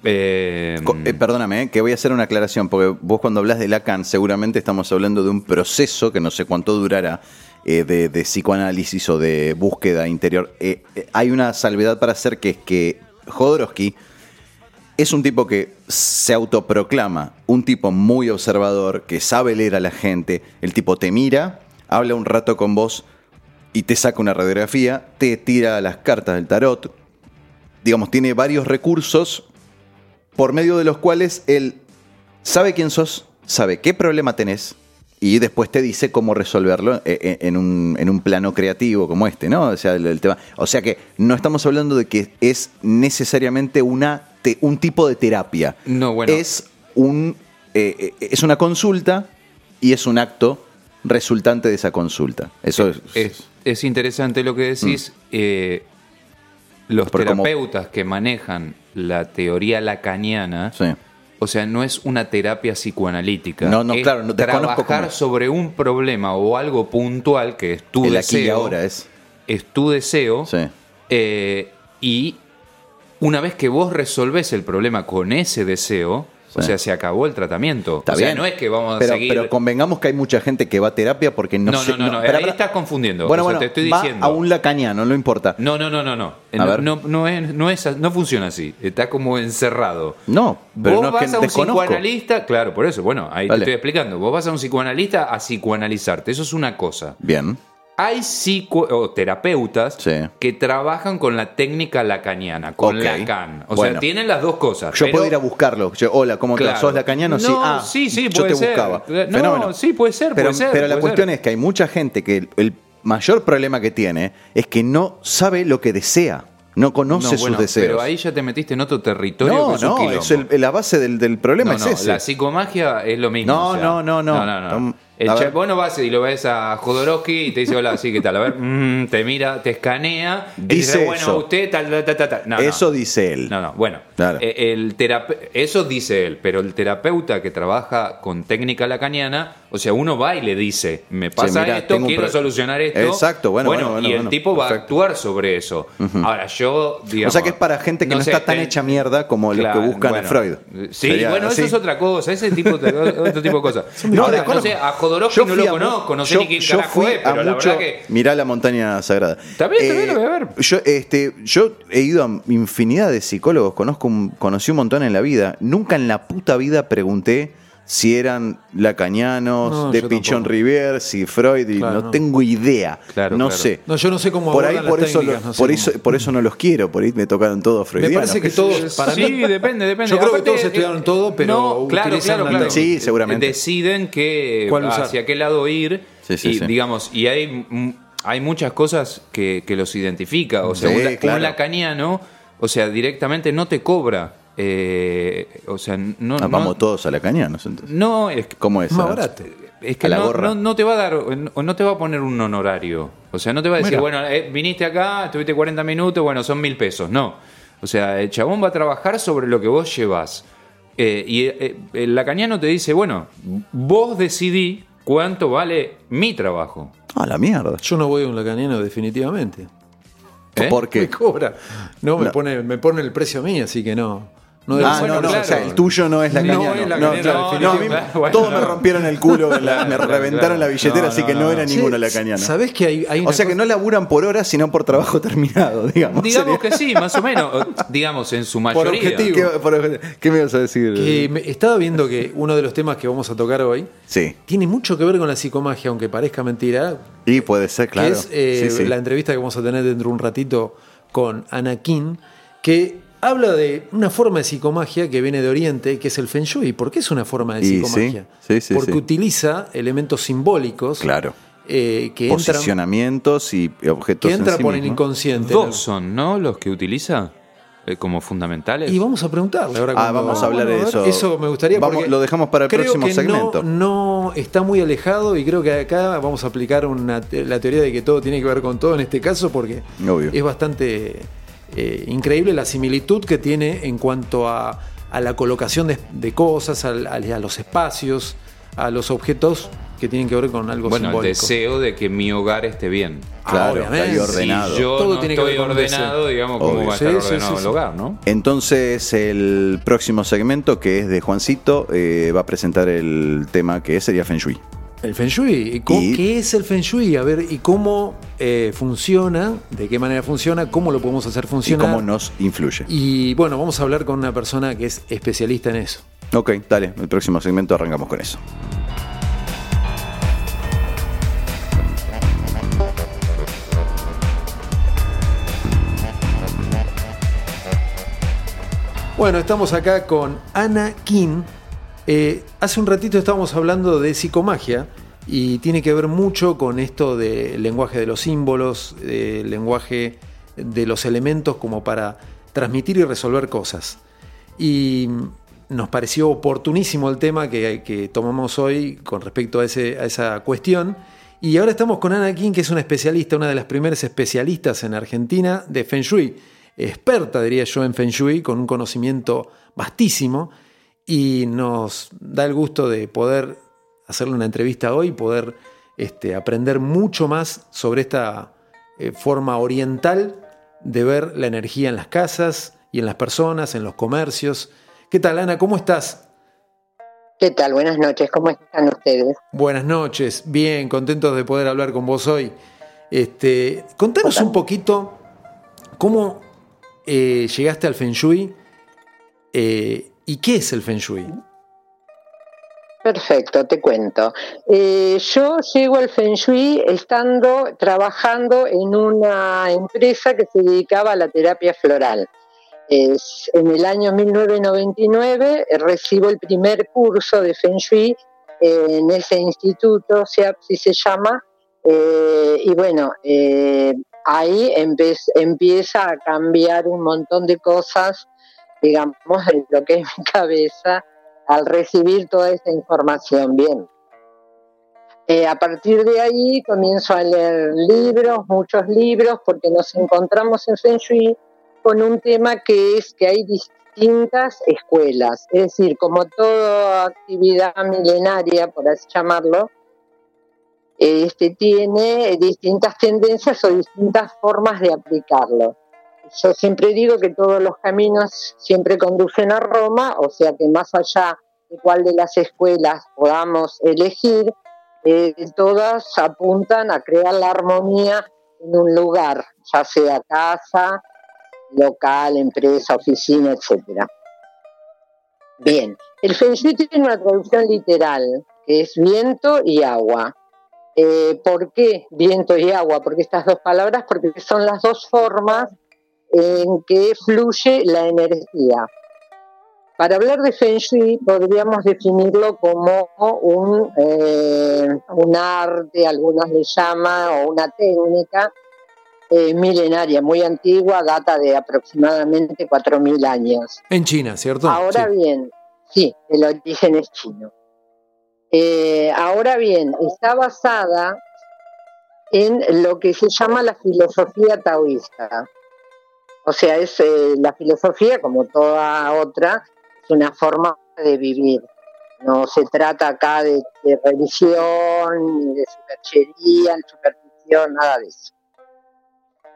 Eh, eh, perdóname, eh, que voy a hacer una aclaración, porque vos cuando hablas de Lacan seguramente estamos hablando de un proceso que no sé cuánto durará de, de psicoanálisis o de búsqueda interior. Hay una salvedad para hacer que es que Jodorowsky es un tipo que se autoproclama un tipo muy observador, que sabe leer a la gente. El tipo te mira, habla un rato con vos y te saca una radiografía, te tira las cartas del tarot. Digamos, tiene varios recursos por medio de los cuales él sabe quién sos, sabe qué problema tenés y después te dice cómo resolverlo eh, eh, en un, en un plano creativo como este, ¿no? O sea, el, el tema. O sea que no estamos hablando de que es necesariamente una te- un tipo de terapia. No, bueno. Es un eh, eh, es una consulta y es un acto resultante de esa consulta. Eso es, Es, es interesante lo que decís. eh, los Mm. Como- terapeutas que manejan la teoría lacaniana, Sí. o sea, no es una terapia psicoanalítica. No, no, es claro, no desconozco trabajar sobre un problema o algo puntual que es tu el aquí y deseo. ahora es. es tu deseo. Sí. eh, y una vez que vos resolvés el problema con ese deseo, o sea, se acabó el tratamiento. Está o sea, bien. no es que vamos a pero, seguir. Pero convengamos que hay mucha gente que va a terapia porque no No, sé- no, no, no, espera, ahí estás confundiendo. Bueno, O sea, bueno, te estoy va diciendo. a un lacaniano, no importa. No, no, no, no, no. A No, ver. no, no es, no, es, no funciona así. Está como encerrado. No, pero Vos no es vas que a un desconozco. psicoanalista, claro, por eso, bueno, ahí Vale. te estoy explicando. Vos vas a un psicoanalista a psicoanalizarte, eso es una cosa. Bien. Hay psico o terapeutas Sí. que trabajan con la técnica lacaniana, con Ok. Lacan. O Bueno. sea, tienen las dos cosas. Yo pero- puedo ir a buscarlo. Yo, hola, ¿cómo te? Claro. ¿Sos lacaniano? sí. No, Ah, sí, sí, yo puede te ser. buscaba. No, Fenómeno. sí, puede ser, Pero, puede ser, pero la cuestión ser. es que hay mucha gente que el, el mayor problema que tiene es que no sabe lo que desea. No conoce No, bueno, sus deseos. Pero ahí ya te metiste en otro territorio no, no, es el- la base del, del problema No, es no, ese. la psicomagia es lo mismo. No, o sea, no, no, no. no, no. El a che- ver. vos no vas y lo ves a Jodorowsky y te dice, hola, sí, ¿qué tal? A ver, mm, te mira, te escanea. y Dice dice, bueno, eso. usted, tal, tal, tal, tal, no. Eso dice él. No, no, bueno. Claro. eh, El terape- eso dice él, pero el terapeuta que trabaja con técnica lacaniana, o sea, uno va y le dice, me pasa esto, quiero solucionar esto. Exacto, bueno, bueno, bueno, Y el bueno, tipo va a actuar sobre eso. Ahora, yo, digamos. o sea que es para gente que no, sé, está tan hecha mierda como Claro, los que buscan bueno. a Freud. Sí, Sería bueno, eso es otra cosa, ese tipo de, otro tipo de cosas. No, Ahora, no sé, a Jodorowsky no lo a conozco, no sé yo- ni quién carajo es, pero a la verdad que. Mirá la montaña sagrada. Eh, bien, está bien, lo voy a ver. Yo, este, yo he ido a infinidad de psicólogos, conozco un- conocí un montón en la vida. Nunca en la puta vida pregunté si eran lacanianos, No, de yo Pichón tampoco. Rivier, si Freud, y Claro, no, no. tengo idea. Claro, no claro. sé. No, yo no sé cómo por ahí, por las eso, técnicas, lo- no sé por, cómo. eso, por eso no los quiero, por ahí me tocaron todos Me freudianos. parece que todos, para sí, mí, depende, depende. Yo creo que todos estudiaron todo, pero no, claro, claro, la claro. Sí, seguramente. Deciden que hacia qué lado ir. Sí, sí, y sí. digamos, y hay, hay muchas cosas que, que los identifica. O sea, Sí, un, un lacaniano, o sea, directamente no te cobra. Eh, o sea, no. Ah, vamos no, todos a lacanianos entonces. no, es que ¿Cómo es? Más barato. es que A la no, gorra. no- no te va a dar, o no te va a poner un honorario. O sea, no te va a decir, Mira. bueno, eh, viniste acá, estuviste 40 minutos, bueno, son mil pesos. No. O sea, el chabón va a trabajar sobre lo que vos llevas. Eh, y eh, el lacaniano te dice, bueno, vos decidí cuánto vale mi trabajo. Ah, la mierda. Yo no voy a un lacaniano definitivamente. ¿Eh? ¿Por Me cobra. No, me No. pone, me pone el precio a mí, así que no. No Ah, no, no, por o sea, el tuyo no es No claro. definitivamente. No, a mí Bueno, todos no. me rompieron el culo, me, la- reventaron la billetera, No, así no, que no, no, era no. Sí, ninguno lacaniano. ¿Sabés que hay, hay una O sea que no laburan por hora, sino por trabajo terminado, digamos. Digamos Sería- que sí, más o menos. Digamos, en su mayoría. objetivo. ¿Qué, por- qué me ibas a decir? que me- estaba viendo que uno de los temas que vamos a tocar hoy Sí, tiene mucho que ver con la psicomagia, aunque parezca mentira, y puede ser, claro. que es eh, Sí, sí. la entrevista que vamos a tener dentro de un ratito con Anakin, que habla de una forma de psicomagia que viene de Oriente, que es el Feng Shui. ¿Por qué es una forma de Y psicomagia? sí, sí, sí, Porque sí. utiliza elementos simbólicos Claro. eh, que entran, Posicionamientos y objetos que en entran sí por el inconsciente. Dos son, ¿no? Los que utiliza eh, como fundamentales. Y vamos a preguntarle ahora. Ah, vamos a hablar de eso. Eso me gustaría. Vamos- porque lo dejamos para el creo próximo que segmento. No, no está muy alejado y creo que acá vamos a aplicar una, la teoría de que todo tiene que ver con todo en este caso porque Obvio. es bastante eh, increíble la similitud que tiene en cuanto a, a la colocación de, de cosas, al- al- a, los espacios, a los objetos que tienen que ver con algo bueno, el simbólico. deseo de que mi hogar esté bien. Claro, obviamente. ordenado. Si yo Todo no tiene que estoy ver con DC. ordenado, digamos, ¿cómo Obvio. va a estar Sí, sí, ordenado sí, el sí. hogar, no? Entonces, el próximo segmento, que es de Juancito, eh, va a presentar el tema que sería Feng Shui. El Feng Shui. ¿Y cómo- Y- ¿Qué es el Feng Shui? A ver, ¿y cómo eh, funciona? ¿De qué manera funciona? ¿Cómo lo podemos hacer Y funcionar? cómo nos influye. Y bueno, vamos a hablar con una persona que es especialista en eso. Ok, dale, el próximo segmento arrancamos con eso. Bueno, estamos acá con Ana King. Eh, hace un ratito estábamos hablando de psicomagia y tiene que ver mucho con esto del lenguaje de los símbolos, del lenguaje de los elementos como para transmitir y resolver cosas. Y nos pareció oportunísimo el tema que, que tomamos hoy con respecto a, a esa cuestión. Y ahora estamos con Ana King, que es una especialista, una de las primeras especialistas en Argentina de Feng Shui, experta, diría yo, en Feng Shui, con un conocimiento vastísimo. Y nos da el gusto de poder hacerle una entrevista hoy, poder este, aprender mucho más sobre esta eh, forma oriental de ver la energía en las casas y en las personas, en los comercios. ¿Qué tal, Ana? ¿Cómo estás? ¿Qué tal? Buenas noches, ¿cómo están ustedes? Buenas noches, bien, contentos de poder hablar con vos hoy. Este, contanos un poquito cómo eh, llegaste al Feng Shui eh, y qué es el Feng Shui. Perfecto, te cuento. Eh, yo llego al Feng Shui estando trabajando en una empresa que se dedicaba a la terapia floral. Es- en el año 1999 eh, recibo el primer curso de Feng Shui en ese instituto, SEAPSI se llama, eh, y bueno, ahí empieza a cambiar un montón de cosas, digamos, lo que es mi cabeza al recibir toda esa información. Bien. Eh, a partir de ahí comienzo a leer libros, muchos libros, porque nos encontramos en Feng con un tema que es que hay distintas escuelas, es decir, como toda actividad milenaria, por así llamarlo, este tiene distintas tendencias o distintas formas de aplicarlo. Yo siempre digo que todos los caminos siempre conducen a Roma, o sea que más allá de cuál de las escuelas podamos elegir, eh, todas apuntan a crear la armonía en un lugar, ya sea casa, local, empresa, oficina, etcétera. Bien, el Feng Shui tiene una traducción literal, que es viento y agua. Eh, ¿Por qué viento y agua? Porque estas dos palabras, porque son las dos formas en que fluye la energía. Para hablar de Feng Shui podríamos definirlo como un, eh, un arte, algunos le llaman, o una técnica eh, milenaria, muy antigua, data de aproximadamente 4.000 años. En China, ¿cierto? Ahora Sí. bien, sí, el origen es chino. Eh, ahora bien, está basada en lo que se llama la filosofía taoísta. O sea, es eh, la filosofía, como toda otra, es una forma de vivir. No se trata acá de, religión, ni de superchería, ni superstición, nada de eso.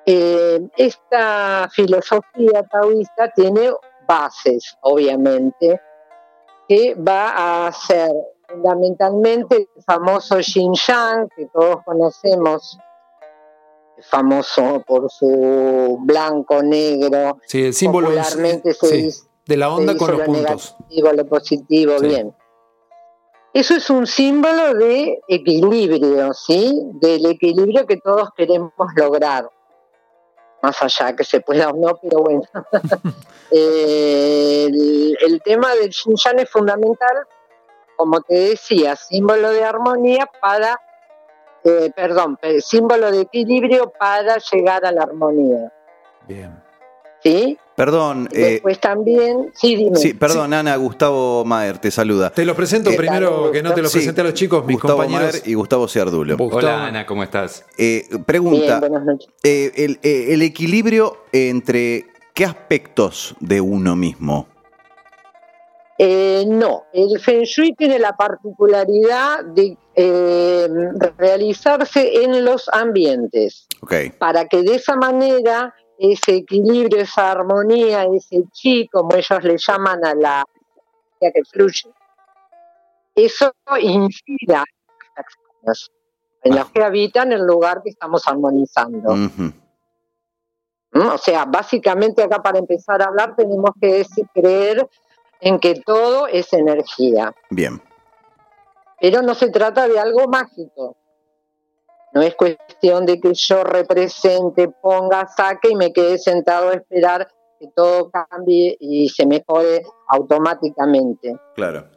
Eh, esta filosofía taoísta tiene bases, obviamente, que va a ser fundamentalmente el famoso Yin Yang, que todos conocemos, famoso por su blanco, negro, Sí, el símbolo es- se sí, dice- de la onda con los lo puntos. negativo, lo positivo, Sí. bien. Eso es un símbolo de equilibrio, ¿sí? Del equilibrio que todos queremos lograr. Más allá que se pueda o no, pero bueno. El, el tema del Xinjiang es fundamental, como te decía, símbolo de armonía para, eh, perdón, pe- símbolo de equilibrio para llegar a la armonía, Bien. ¿sí? Perdón, eh, Después también, sí, dime. sí, perdón, Ana, Gustavo Maer te saluda. Te los presento Eh, primero, que no te los Sí, presenté a los chicos, mis Gustavo compañeros. Maer y Gustavo Ciardulo. Gustavo- Hola Ana, ¿cómo estás? Eh, Bien, pregunta, buenas noches. eh, el, eh, el equilibrio entre qué aspectos de uno mismo. Eh, no, el Feng Shui tiene la particularidad de eh, realizarse en los ambientes, para que de esa manera ese equilibrio, esa armonía, ese chi, como ellos le llaman a la energía que fluye, eso incida en las en los que habitan el lugar que estamos armonizando. ¿Mm? O sea, básicamente acá para empezar a hablar tenemos que decir- creer en que todo es energía, Bien. pero no se trata de algo mágico. No es cuestión de que yo represente, ponga, saque y me quede sentado a esperar que todo cambie y se mejore automáticamente. Claro.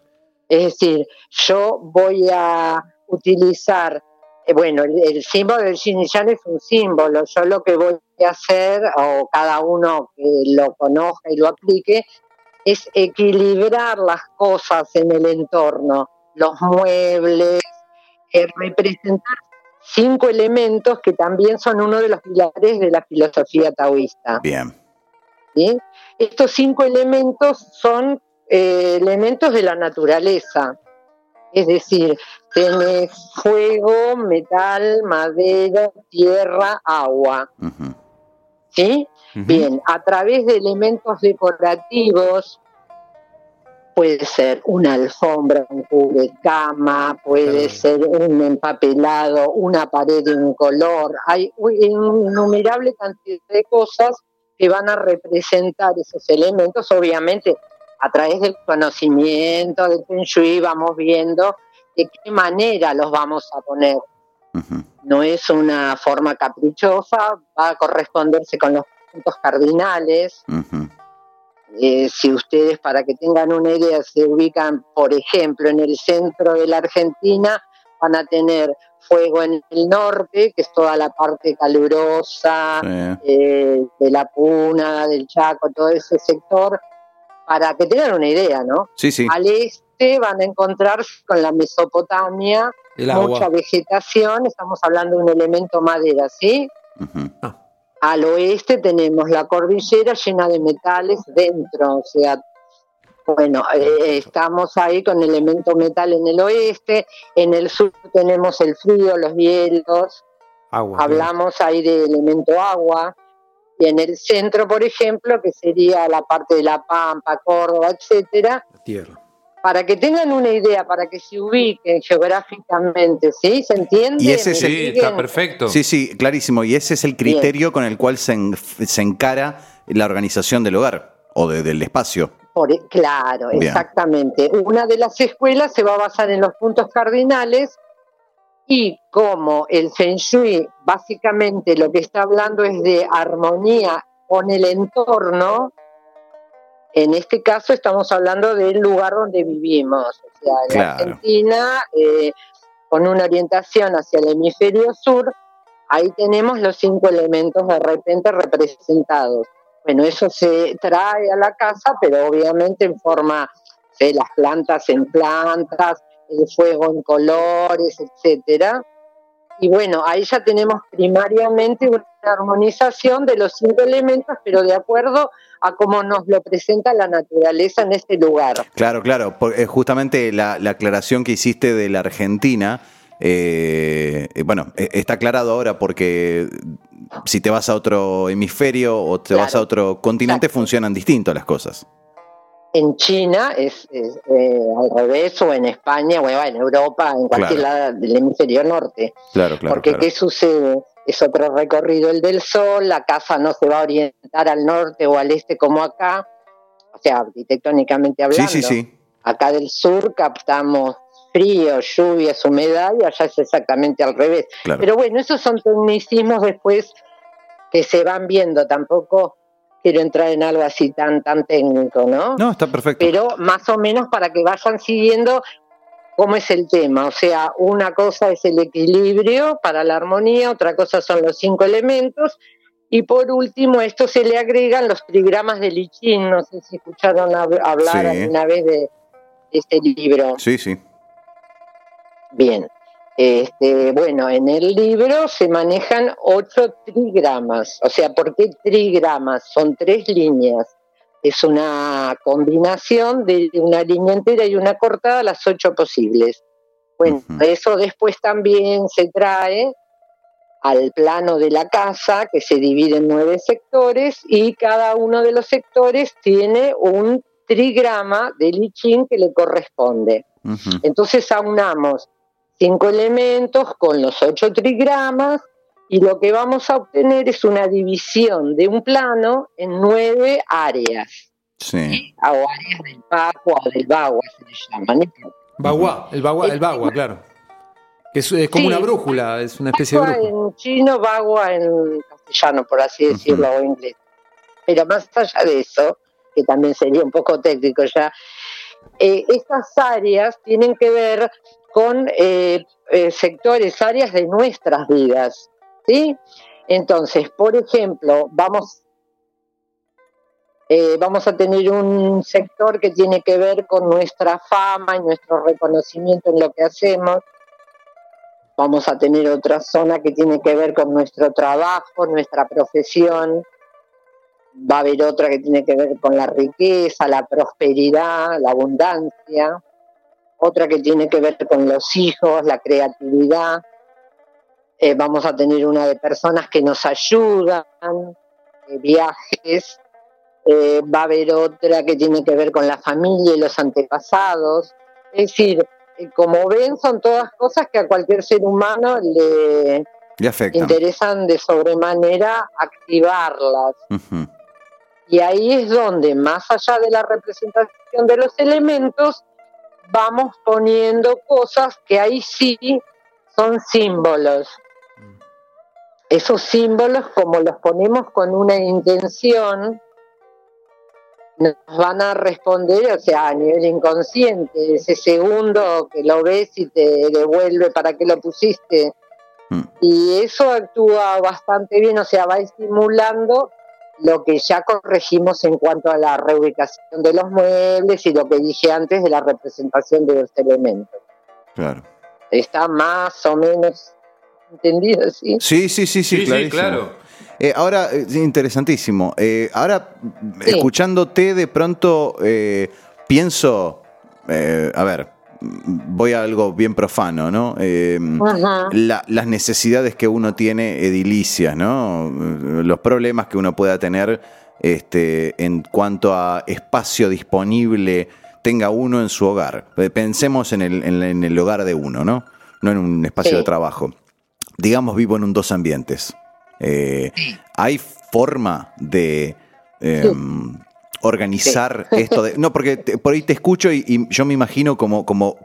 Es decir, yo voy a utilizar, eh, bueno, el, el símbolo del yin es un símbolo. Yo lo que voy a hacer, o cada uno que lo conozca y lo aplique, es equilibrar las cosas en el entorno, los muebles, eh, representar cinco elementos que también son uno de los pilares de la filosofía taoísta. Bien. ¿sí? Estos cinco elementos son eh, elementos de la naturaleza. Es decir, tenés fuego, metal, madera, tierra, agua. ¿Sí? Bien, a través de elementos decorativos, puede ser una alfombra, un cama, puede Claro. ser un empapelado, una pared de un color. Hay innumerable cantidad de cosas que van a representar esos elementos, obviamente a través del conocimiento del Feng Shui vamos viendo de qué manera los vamos a poner No es una forma caprichosa, va a corresponderse con los puntos cardinales. Eh, si ustedes, para que tengan una idea, se ubican, por ejemplo, en el centro de la Argentina, van a tener fuego en el norte, que es toda la parte calurosa, Sí. eh, de la Puna, del Chaco, todo ese sector, para que tengan una idea, ¿no? Sí, sí. Al este van a encontrarse con la Mesopotamia, El agua. mucha vegetación, estamos hablando de un elemento madera, ¿sí? Ujú. Al oeste tenemos la cordillera llena de metales dentro, o sea, bueno, eh, estamos ahí con elemento metal en el oeste, en el sur tenemos el frío, los hielos, Agua. hablamos ahí de elemento agua, y en el centro, por ejemplo, que sería la parte de La Pampa, Córdoba, etcétera, La tierra. Para que tengan una idea, para que se ubiquen geográficamente, ¿sí? ¿Se entiende? Y ese ¿Me es el- Sí, está perfecto. Sí, sí, clarísimo. Y ese es el criterio con el cual se, en- se encara la organización del hogar o de- del espacio. Por- e, claro, Bien. exactamente. Una de las escuelas se va a basar en los puntos cardinales y como el Feng Shui básicamente lo que está hablando es de armonía con el entorno, en este caso estamos hablando del lugar donde vivimos, o sea, en Claro. Argentina, eh, con una orientación hacia el hemisferio sur, ahí tenemos los cinco elementos de repente representados. Bueno, eso se trae a la casa, pero obviamente en forma de las plantas en plantas, el fuego en colores, etcétera. Y bueno, ahí ya tenemos primariamente una armonización de los cinco elementos, pero de acuerdo a cómo nos lo presenta la naturaleza en este lugar. Claro, claro. eh, justamente la, la aclaración que hiciste de la Argentina, eh, eh, bueno, eh, está aclarado ahora porque si te vas a otro hemisferio o te vas a otro continente, Exacto. funcionan distinto las cosas. En China es, es, eh, al revés, o en España, o en Europa, en cualquier Claro. lado del hemisferio norte. Claro, claro. Porque claro. ¿qué sucede? Es otro recorrido el del sol, la casa no se va a orientar al norte o al este como acá, o sea, arquitectónicamente hablando. Sí, sí, sí. Acá del sur captamos frío, lluvias, humedad y allá es exactamente al revés. Claro. Pero bueno, esos son tecnicismos después que se van viendo, tampoco quiero entrar en algo así tan, tan técnico, ¿no? No, está perfecto. pero más o menos para que vayan siguiendo cómo es el tema. O sea, una cosa es el equilibrio para la armonía, otra cosa son los cinco elementos, y por último, a esto se le agregan los trigramas de Lichín. No sé si escucharon hab- hablar Sí. alguna vez de este libro. Sí, sí. Bien. Este, bueno, en el libro se manejan ocho trigramas. O sea, ¿por qué trigramas? Son tres líneas. Es una combinación de una línea entera y una cortada, las ocho posibles. Bueno, eso después también se trae al plano de la casa, que se divide en nueve sectores, y cada uno de los sectores tiene un trigrama de lichín que le corresponde. Entonces aunamos cinco elementos con los ocho trigramas y lo que vamos a obtener es una división de un plano en nueve áreas, Sí. o áreas del Bagua o del Bagua se le llaman. ¿no? Bagua, el bagua, el bagua, claro. Que es, es como Sí. una brújula, es una especie de Bagua brújula. en chino, Bagua en castellano, por así decirlo, o inglés. Pero más allá de eso, que también sería un poco técnico ya, eh, estas áreas tienen que ver con eh, eh, sectores, áreas de nuestras vidas, ¿sí? Entonces, por ejemplo, vamos, eh, vamos a tener un sector que tiene que ver con nuestra fama y nuestro reconocimiento en lo que hacemos. Vamos a tener otra zona que tiene que ver con nuestro trabajo, nuestra profesión. Va a haber otra que tiene que ver con la riqueza, la prosperidad, la abundancia. Otra que tiene que ver con los hijos, la creatividad. Eh, vamos a tener una de personas que nos ayudan, viajes. Eh, va a haber otra que tiene que ver con la familia y los antepasados. Es decir, eh, como ven, son todas cosas que a cualquier ser humano le interesan de sobremanera activarlas. Y ahí es donde, más allá de la representación de los elementos, vamos poniendo cosas que ahí sí son símbolos. Esos símbolos, como los ponemos con una intención, nos van a responder, o sea, a nivel inconsciente, ese segundo que lo ves y te devuelve para qué lo pusiste. Mm. Y eso actúa bastante bien, o sea, va estimulando lo que ya corregimos en cuanto a la reubicación de los muebles y lo que dije antes de la representación de los elementos. Claro. Está más o menos entendido, ¿sí? Sí, sí, sí, sí, Sí, claro. Eh, ahora, eh, interesantísimo. Eh, ahora, Sí. escuchándote, de pronto eh, pienso, eh, a ver, voy a algo bien profano, ¿no? Eh, la- las necesidades que uno tiene edilicias, ¿no? Los problemas que uno pueda tener este, en cuanto a espacio disponible tenga uno en su hogar. Eh, Pensemos en el, en- en el hogar de uno, ¿no? No en un espacio Sí. de trabajo. Digamos, vivo en un dos ambientes. Eh, ¿Hay forma de eh, organizar esto? De, no, porque te- por ahí te escucho y, y yo me imagino como, como,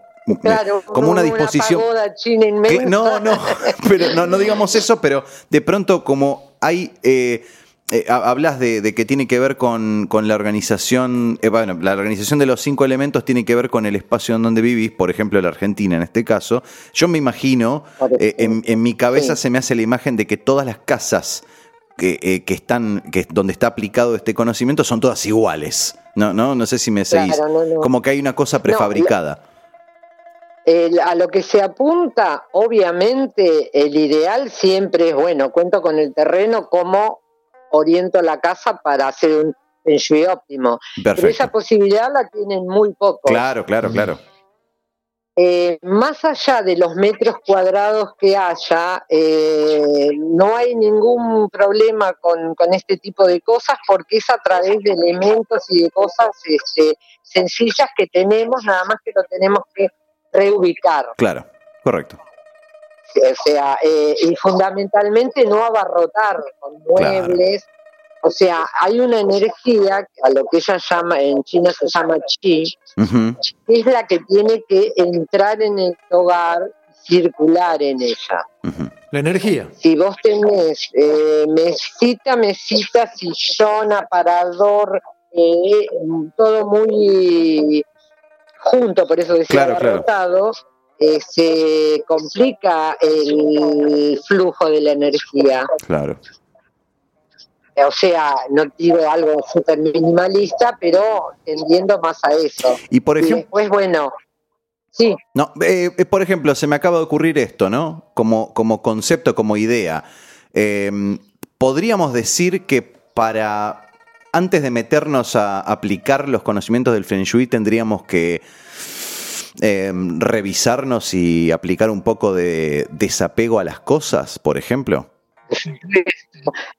Claro, como una disposición. china no, no, pero no, no digamos eso, pero de pronto como hay, eh, eh, ha- hablas de, de que tiene que ver con, con la organización, eh, bueno, la organización de los cinco elementos tiene que ver con el espacio en donde vivís, por ejemplo la Argentina en este caso. Yo me imagino, en, mi cabeza Sí. se me hace la imagen de que todas las casas que, eh, que están, que donde está aplicado este conocimiento son todas iguales. No, no, no sé si me seguís. Claro, no, no. Como que hay una cosa prefabricada. El- a lo que se apunta, obviamente, el ideal siempre es, bueno, cuento con el terreno, cómo oriento la casa para hacer un feng shui óptimo. Pero esa Perfecto. posibilidad la tienen muy pocos. Claro, claro, claro. Eh, más allá de los metros cuadrados que haya, eh, no hay ningún problema con, con este tipo de cosas porque es a través de elementos y de cosas este, sencillas que tenemos, nada más que lo tenemos que reubicar. Claro, correcto. O sea, eh, y fundamentalmente no abarrotar con muebles. O sea, hay una energía, a lo que ella llama, en China se llama chi, que es la que tiene que entrar en el hogar, circular en ella. La energía. Si vos tenés eh, mesita, mesita, sillón, aparador, eh, todo muy junto, por eso decía Claro, eh, se complica el flujo de la energía. Claro. O sea, no digo algo súper minimalista, pero tendiendo más a eso. Y por ejemplo, después, bueno, sí, no, eh, eh, por ejemplo, se me acaba de ocurrir esto, ¿no? Como, como concepto, como idea. Eh, podríamos decir que para antes de meternos a aplicar los conocimientos del Feng Shui, tendríamos que eh, revisarnos y aplicar un poco de desapego a las cosas, por ejemplo.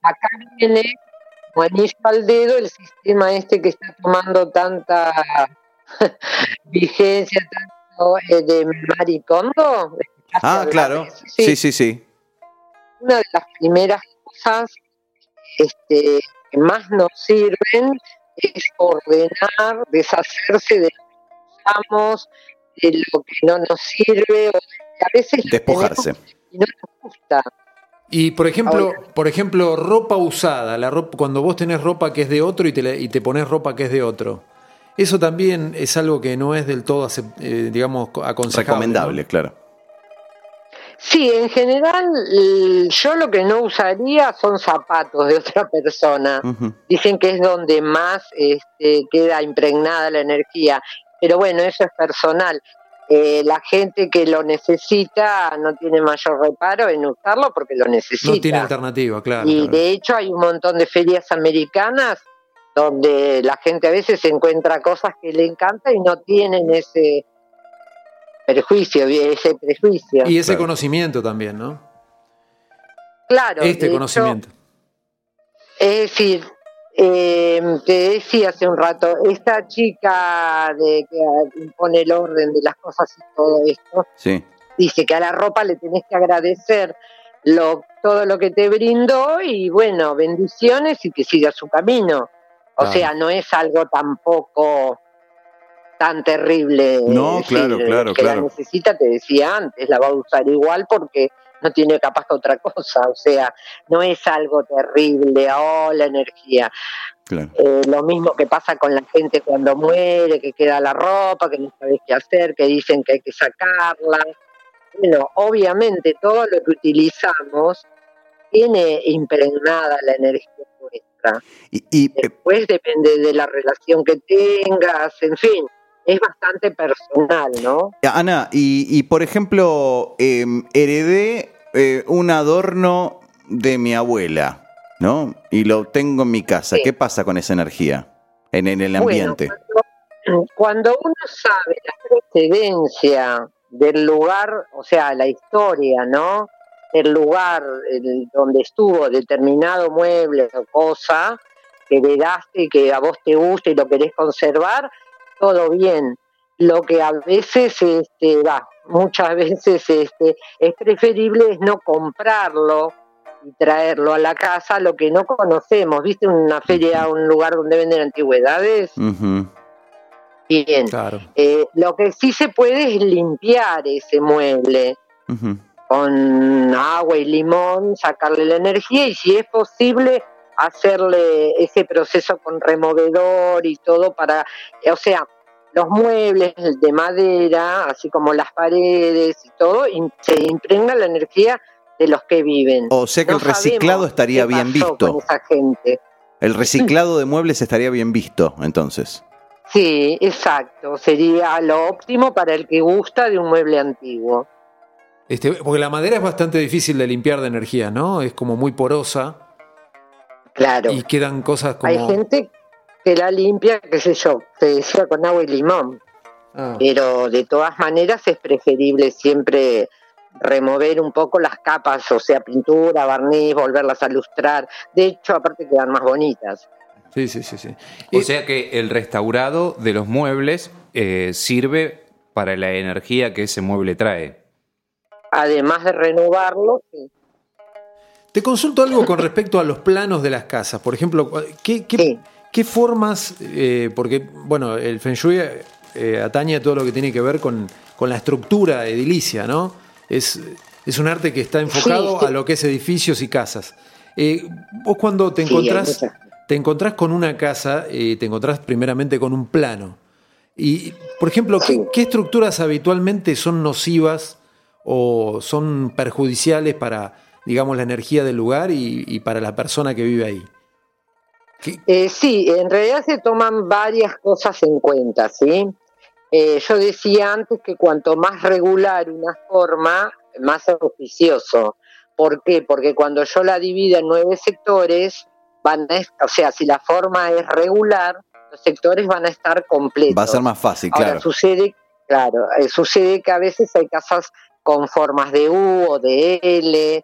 Acá viene, como anillo al dedo, el sistema este que está tomando tanta vigencia, tanto eh, de Maricondo. Ah, claro. Sí, sí, sí. Una de las primeras cosas este, que más nos sirven es ordenar, deshacerse de lo que usamos, de lo que no nos sirve, o a veces Despojarse. y no nos gusta. Y por ejemplo, Ahora. por ejemplo, ropa usada, la ropa, cuando vos tenés ropa que es de otro y te, y te pones ropa que es de otro. Eso también es algo que no es del todo, acep- eh, digamos, aconsejable. Recomendable, ¿no? claro. Sí, en general yo lo que no usaría son zapatos de otra persona. Dicen que es donde más este, queda impregnada la energía, pero bueno, eso es personal. Eh, la gente que lo necesita no tiene mayor reparo en usarlo porque lo necesita. No tiene alternativa, claro. y claro. de hecho hay un montón de ferias americanas donde la gente a veces encuentra cosas que le encantan y no tienen ese perjuicio, ese prejuicio. Y ese Claro. conocimiento también, ¿no? claro, Este hecho, conocimiento. Es decir, eh, te decía hace un rato, esta chica de que impone el orden de las cosas y todo esto, Sí. dice que a la ropa le tenés que agradecer lo, todo lo que te brindó y bueno, bendiciones y que siga su camino. O sea, no es algo tampoco tan terrible. No, Es claro, claro, que claro. la necesita, te decía antes, la va a usar igual porque no tiene capaz que otra cosa. O sea, no es algo terrible, oh, la energía. Claro. Eh, lo mismo que pasa con la gente cuando muere, que queda la ropa, que no sabes qué hacer, que dicen que hay que sacarla. Bueno, obviamente todo lo que utilizamos tiene impregnada la energía nuestra. Y, y, eh, Después depende de la relación que tengas, en fin, es bastante personal, ¿no? Ana, y, y, por ejemplo, eh, heredé eh, un adorno de mi abuela, ¿no? Y lo tengo en mi casa. Sí. ¿Qué pasa con esa energía en, en el Bueno, ambiente? cuando, cuando uno sabe la precedencia del lugar, o sea, la historia, ¿no? El lugar el- donde estuvo determinado mueble o cosa que heredaste y que a vos te gusta y lo querés conservar, todo bien. Lo que a veces, este, va, muchas veces este, es preferible es no comprarlo y traerlo a la casa, lo que no conocemos. ¿Viste una feria, un lugar donde venden antigüedades? Bien. Claro. Eh, lo que sí se puede es limpiar ese mueble con agua y limón, sacarle la energía y si es posible hacerle ese proceso con removedor y todo para, o sea, los muebles de madera, así como las paredes y todo, se impregna la energía de los que viven. O sea que No el reciclado estaría qué bien pasó visto. con esa gente. El reciclado de muebles estaría bien visto, entonces. Sí, exacto. Sería lo óptimo para el que gusta de un mueble antiguo. Este, porque la madera es bastante difícil de limpiar de energía, ¿no? Es como muy porosa Claro. y quedan cosas como. Hay gente que la limpia, qué sé yo, se decía con agua y limón, Ah, pero de todas maneras es preferible siempre remover un poco las capas, o sea, pintura, barniz, volverlas a lustrar. De hecho, aparte quedan más bonitas. sí, sí, sí, sí. O Y- sea que el restaurado de los muebles eh, sirve para la energía que ese mueble trae. Además de renovarlo, sí. Te consulto algo con respecto a los planos de las casas. Por ejemplo, ¿qué, qué- Sí. qué formas? eh, porque, bueno, el Feng Shui eh, atañe a todo lo que tiene que ver con, con la estructura edilicia, ¿no? Es, es un arte que está enfocado sí. a lo que es edificios y casas. Eh, vos cuando te encontrás, te encontrás con una casa, te encontrás primeramente con un plano. Y, por ejemplo, ¿qué, Sí. qué estructuras habitualmente son nocivas o son perjudiciales para, digamos, la energía del lugar y, y para la persona que vive ahí? ¿Qué- Eh, sí, en realidad se toman varias cosas en cuenta, ¿sí? Eh, yo decía antes que cuanto más regular una forma, más auspicioso. ¿Por qué? Porque cuando yo la divido en nueve sectores, van a, o sea, si la forma es regular, los sectores van a estar completos. Va a ser más fácil, Ahora claro. sucede, claro, eh, sucede que a veces hay casas con formas de U o de L,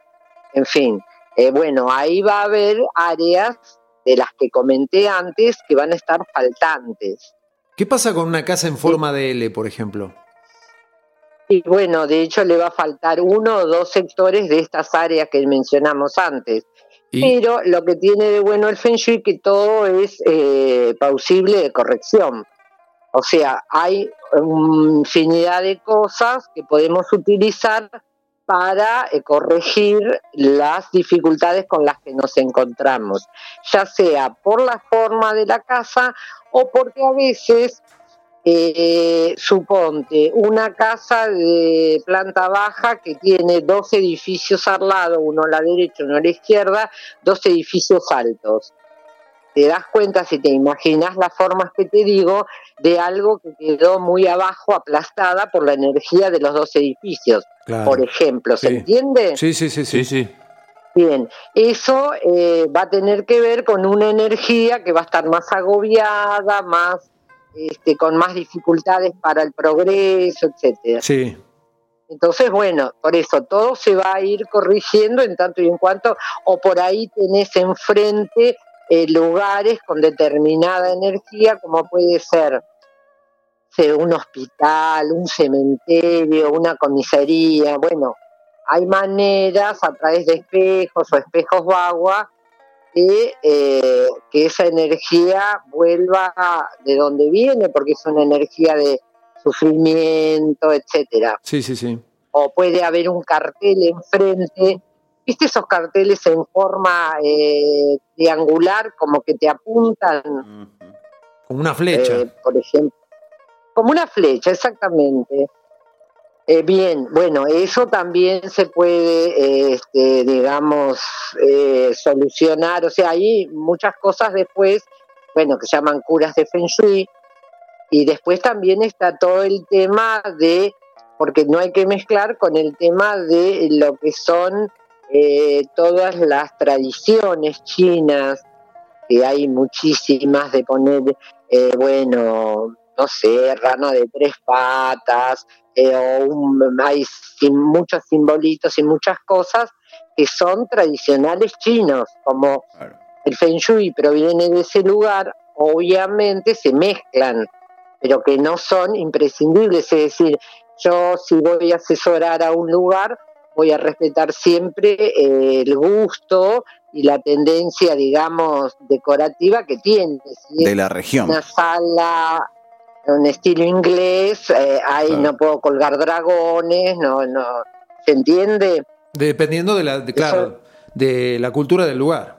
en fin. Eh, bueno, ahí va a haber áreas de las que comenté antes que van a estar faltantes. ¿Qué pasa con una casa en forma de L, por ejemplo? Y bueno, de hecho le va a faltar uno o dos sectores de estas áreas que mencionamos antes. Y, Pero lo que tiene de bueno el Feng Shui que todo es eh, pausible de corrección. O sea, hay infinidad de cosas que podemos utilizar para eh, corregir las dificultades con las que nos encontramos, ya sea por la forma de la casa o porque a veces, eh, suponte, una casa de planta baja que tiene dos edificios al lado, uno a la derecha, uno a la izquierda, dos edificios altos. Te das cuenta, si te imaginas las formas que te digo, de algo que quedó muy abajo, aplastada por la energía de los dos edificios, claro. por ejemplo. ¿Se Sí. entiende? Sí, sí, sí, sí. Sí, sí. Bien, eso eh, va a tener que ver con una energía que va a estar más agobiada, más este, con más dificultades para el progreso, etcétera. Sí. Entonces, bueno, por eso todo se va a ir corrigiendo en tanto y en cuanto, o por ahí tenés enfrente eh, lugares con determinada energía, como puede ser sé, un hospital, un cementerio, una comisaría, bueno, hay maneras a través de espejos o espejos bagua de eh, que esa energía vuelva de donde viene, porque es una energía de sufrimiento, etcétera. Sí, sí, sí. O puede haber un cartel enfrente, ¿viste esos carteles en forma eh, triangular, como que te apuntan? Como una flecha. Eh, por ejemplo. Como una flecha, exactamente. Eh, bien, bueno, eso también se puede, este, digamos, solucionar. O sea, hay muchas cosas después, bueno, que se llaman curas de Feng Shui. Y después también está todo el tema de, porque no hay que mezclar con el tema de lo que son eh, todas las tradiciones chinas, que hay muchísimas de poner, eh, bueno, no sé, rana de tres patas, eh, o un- hay muchos simbolitos y muchas cosas que son tradicionales chinos, como Claro. el Feng Shui proviene de ese lugar, obviamente se mezclan, pero que no son imprescindibles, es decir, yo si voy a asesorar a un lugar, voy a respetar siempre eh, el gusto y la tendencia, digamos, decorativa que tiene. De la región. una sala, un estilo inglés, eh, ahí Claro. no puedo colgar dragones, no, no, ¿se entiende? Dependiendo de la, de- claro, de la cultura del lugar.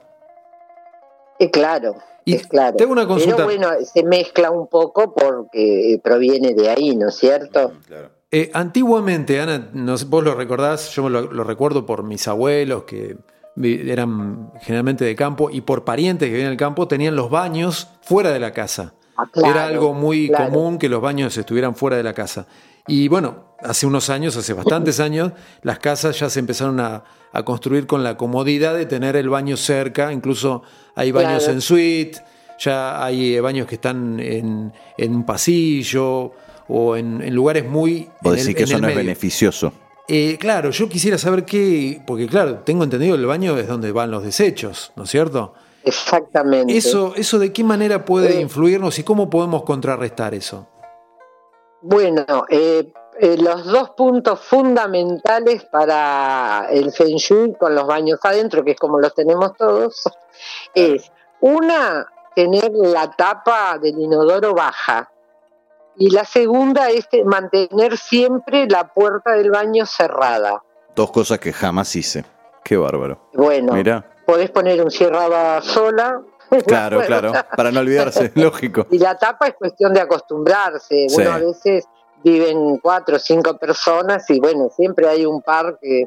Es claro, Y es claro. te hago una consulta. Pero bueno, se mezcla un poco porque proviene de ahí, ¿no es cierto? Claro. Eh, antiguamente, Ana, no sé, vos lo recordás, yo lo, lo recuerdo por mis abuelos que eran generalmente de campo y por parientes que vivían en el campo, tenían los baños fuera de la casa. Ah, claro, Era algo muy claro. común que los baños estuvieran fuera de la casa. Y bueno, hace unos años, hace bastantes años, las casas ya se empezaron a, a construir con la comodidad de tener el baño cerca, incluso hay baños Claro. en suite, ya hay eh, baños que están en, en un pasillo o en, en lugares muy... El- decís que en eso no es beneficioso. Eh, claro, yo quisiera saber qué, porque claro, tengo entendido que el baño es donde van los desechos, ¿no es cierto? Exactamente. Eso, eso de qué manera puede Eh. influirnos y cómo podemos contrarrestar eso. Bueno, eh, eh, los dos puntos fundamentales para el Feng Shui con los baños adentro, que es como los tenemos todos, es una, tener la tapa del inodoro baja. Y la segunda es mantener siempre la puerta del baño cerrada. Dos cosas que jamás hice. Qué bárbaro. Bueno, Mira. podés poner un cierraba sola. Claro, claro. Para no olvidarse, lógico. Y la tapa es cuestión de acostumbrarse. Sí. Uno a veces viven cuatro o cinco personas y bueno, siempre hay un par que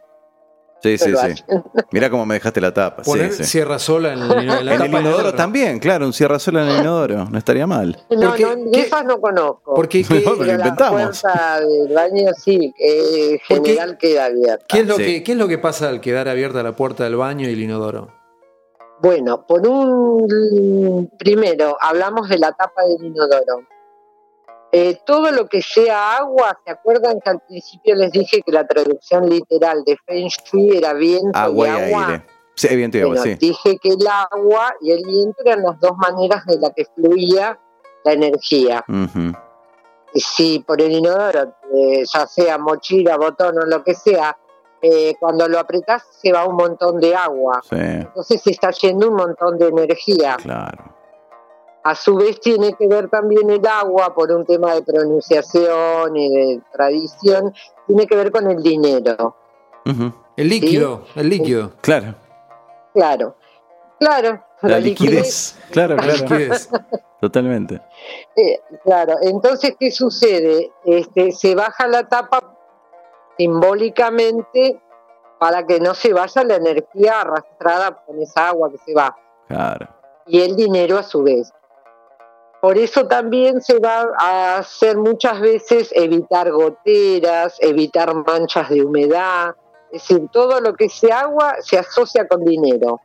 Sí, sí, sí. Mira cómo me dejaste la tapa. Sí, Poner sí. sierra sola en, el- en la En el tapa del inodoro también, claro, un cierra sola en el inodoro. No estaría mal. No, Porque, no, ¿qué- esas no conozco. Porque, ¿qué, No, pero la inventamos. puerta del baño sí, que en Porque- general queda abierta. ¿qué es lo Sí. que, ¿Qué es lo que pasa al quedar abierta la puerta del baño y el inodoro? Bueno, por un primero hablamos de la tapa del inodoro. Eh, todo lo que sea agua, ¿se acuerdan que al principio les dije que la traducción literal de Feng Shui era viento Agua y y agua? aire. Sí, viento y agua, Bueno, sí. dije que el agua y el viento eran las dos maneras de la que fluía la energía. Y si por el inodoro, eh, ya sea mochila, botón o lo que sea, eh, cuando lo apretás se va un montón de agua. Sí, Entonces se está yendo un montón de energía. claro. A su vez tiene que ver también el agua por un tema de pronunciación y de tradición, tiene que ver con el dinero. El líquido, el líquido. Claro. Claro, claro. La, liquidez. Claro, La claro. liquidez. Totalmente. Eh, claro, entonces, ¿qué sucede? Este, se baja la tapa simbólicamente para que no se vaya la energía arrastrada con esa agua que se va. Claro. y el dinero a su vez. Por eso también se va a hacer muchas veces evitar goteras, evitar manchas de humedad, es decir, todo lo que sea agua se asocia con dinero.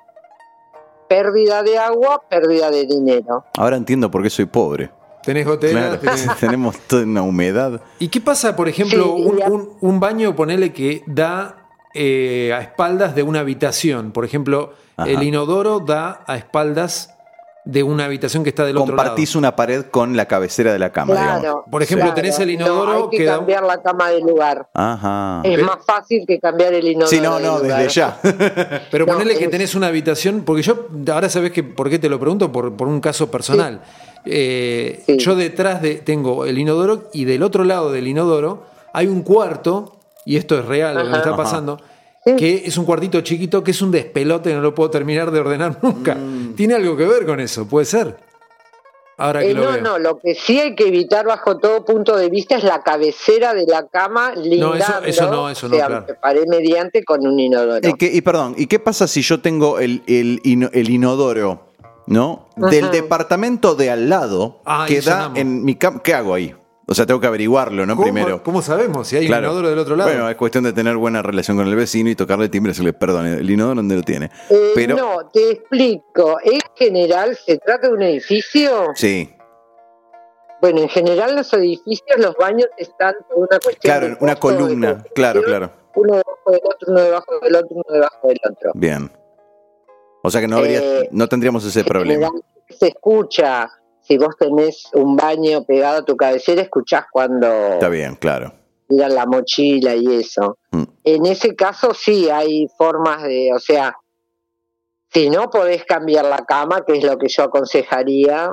Pérdida de agua, pérdida de dinero. Ahora entiendo por qué soy pobre. Tenés goteras, Claro. tenés- Tenemos toda una humedad. ¿Y qué pasa, por ejemplo, Sí, un, baño, ponele que da eh, a espaldas de una habitación? Por ejemplo, Ajá. el inodoro da a espaldas de una habitación que está del otro lado. Compartís una pared con la cabecera de la cama, digamos. Claro. Por ejemplo, claro. tenés el No, inodoro hay que que da- cambiar la cama de lugar. Ajá. Es más fácil que cambiar el inodoro. Sí, no, de no, lugar. desde ya. Pero No, ponele que tenés una habitación, porque yo, ahora sabés que por qué te lo pregunto, por, por un caso personal. Eh, Sí. Yo detrás de, tengo el inodoro y del otro lado del inodoro hay un cuarto, y esto es real, lo que está Ajá. Sí. que es un cuartito chiquito, que es un despelote, no lo puedo terminar de ordenar nunca. Mm. Tiene algo que ver con eso, puede ser. Ahora que Eh, lo no, veo. no, lo que sí hay que evitar bajo todo punto de vista es la cabecera de la cama lindando. eso no, eso no, o sea, claro. mediante con un inodoro. ¿Y, qué- y perdón, ¿y qué pasa si yo tengo el, el ino- el inodoro, ¿no? Del departamento de al lado Ah, que da en mi cama. ¿Qué hago ahí? O sea, tengo que averiguarlo, ¿no? ¿Cómo, Primero. ¿Cómo sabemos si hay Claro. un inodoro del otro lado? Bueno, es cuestión de tener buena relación con el vecino y tocarle el timbre y decirle, perdón, el inodoro donde lo tiene. Eh, Pero, No, te explico. En general, ¿se trata de un edificio? sí, Bueno, en general los edificios, los baños están por una cuestión claro, de una columna, claro, claro. Uno debajo del otro, uno debajo del otro, uno debajo del otro. Bien. O sea que no habría, Eh, no tendríamos ese problema. Se escucha, si vos tenés un baño pegado a tu cabecera, escuchás cuando Está bien, claro. tiran la mochila y eso. Mm. En ese caso sí hay formas de, o sea, si no podés cambiar la cama, que es lo que yo aconsejaría,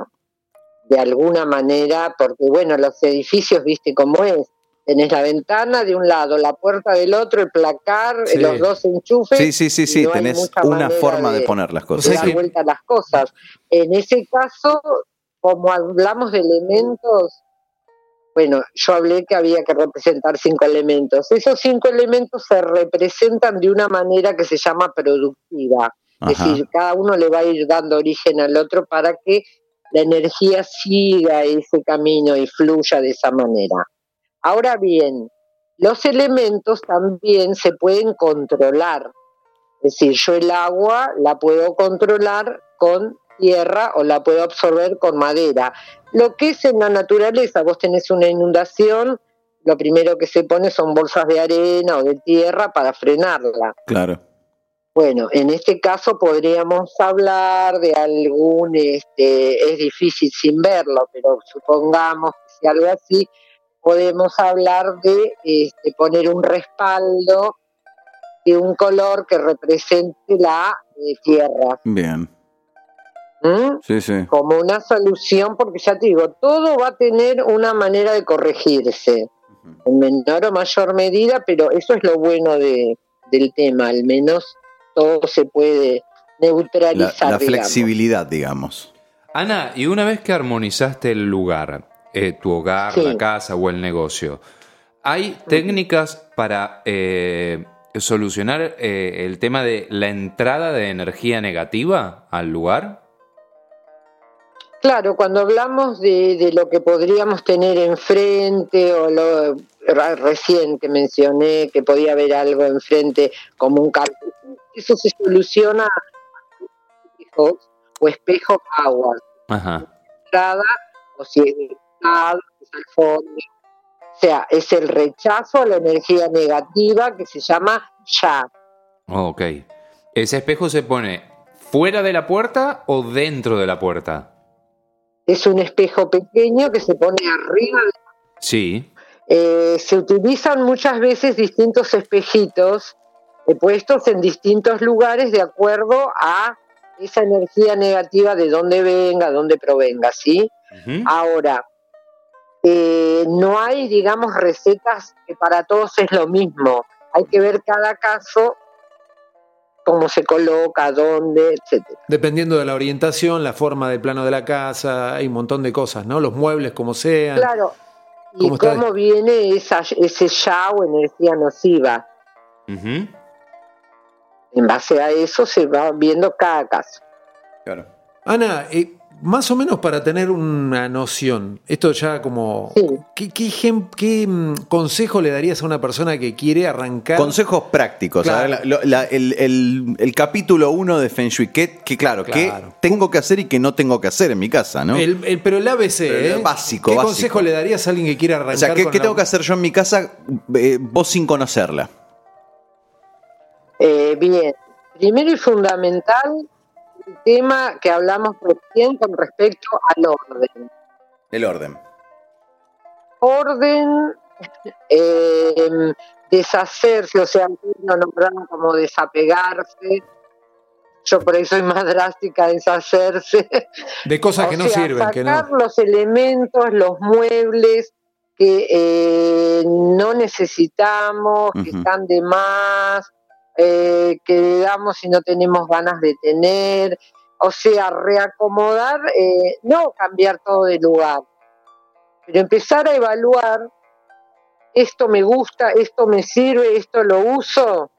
de alguna manera, porque bueno, los edificios, viste cómo es, tenés la ventana de un lado, la puerta del otro, el placar, Sí. los dos enchufes. Sí, sí, sí, sí, no tenés una forma de, poner las cosas. dar vuelta a las cosas. En ese caso, como hablamos de elementos, bueno, yo hablé que había que representar cinco elementos. Esos cinco elementos se representan de una manera que se llama productiva. Es decir, cada uno le va a ir dando origen al otro para que la energía siga ese camino y fluya de esa manera. Ahora bien, los elementos también se pueden controlar. Es decir, yo el agua la puedo controlar con tierra o la puedo absorber con madera. Lo que es en la naturaleza, vos tenés una inundación, lo primero que se pone son bolsas de arena o de tierra para frenarla. Claro. Bueno, en este caso podríamos hablar de algún, este, es difícil sin verlo, pero supongamos que sea algo así, podemos hablar de este, poner un respaldo de un color que represente la eh, tierra, Bien. ¿M? Sí, sí. como una solución, porque ya te digo, todo va a tener una manera de corregirse, en menor o mayor medida, pero eso es lo bueno de, del tema, al menos todo se puede La, neutralizar. la digamos. flexibilidad, digamos. Ana, y una vez que armonizaste el lugar, eh, tu hogar, Sí. la casa o el negocio, ¿hay técnicas para eh, solucionar eh, el tema de la entrada de energía negativa al lugar? Claro, cuando hablamos de, de lo que podríamos tener enfrente o lo que mencioné que podía haber algo enfrente como un cartel, eso se soluciona espejos o espejo agua, Ajá. entrada o si es al fondo. O sea, es el rechazo a la energía negativa que se llama ya. Ok. ¿Ese espejo se pone fuera de la puerta o dentro de la puerta? Es un espejo pequeño que se pone arriba. Sí. Eh, se utilizan muchas veces distintos espejitos eh, puestos en distintos lugares de acuerdo a esa energía negativa de dónde venga, dónde provenga, ¿sí? Ahora, eh, no hay, digamos, recetas que para todos es lo mismo. Hay que ver cada caso, cómo se coloca, dónde, etcétera. Dependiendo de la orientación, la forma del plano de la casa, hay un montón de cosas, ¿no? Los muebles, como sean. Claro. Y ¿Cómo está? cómo viene esa, ese ya o energía nociva. Ujú. En base a eso se va viendo cada caso. Claro. Ana, eh, más o menos para tener una noción, esto ya como... Sí. ¿Qué, qué ejem- qué, mm, consejo le darías a una persona que quiere arrancar? Consejos prácticos. Claro. la- la- el, el- el capítulo 1 de Feng Shui. Que, que claro, Claro. que tengo que hacer y que no tengo que hacer en mi casa, ¿no? El- el- pero el ABC, Pero ¿eh? básico, ¿Qué básico. consejo le darías a alguien que quiere arrancar? o sea, ¿qué, con qué la- tengo que hacer yo en mi casa eh, vos sin conocerla? Eh, bien, primero y fundamental, tema que hablamos recién con respecto al orden. El orden. Orden, eh, deshacerse, o sea, lo nombraron como desapegarse. Yo por ahí soy más drástica, deshacerse. De cosas que O no sea, sirven, que no. los elementos, los muebles que eh, no necesitamos, que están de más, eh, que damos y no tenemos ganas de tener. O sea, reacomodar, eh, no cambiar todo de lugar, pero empezar a evaluar, esto me gusta, esto me sirve, esto lo uso.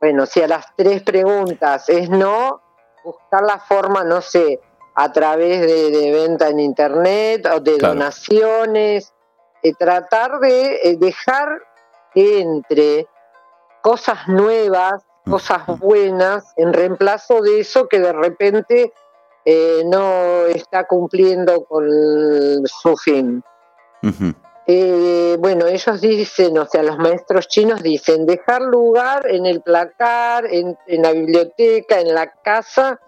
Bueno, si a las tres preguntas es no, buscar la forma, no sé, a través de, de venta en internet o de Claro. donaciones, eh, tratar de eh, dejar que entre cosas nuevas, cosas buenas, en reemplazo de eso que de repente eh, no está cumpliendo con su fin. Eh, bueno, ellos dicen, o sea, los maestros chinos dicen, dejar lugar en el placar, en, en la biblioteca, en la casa,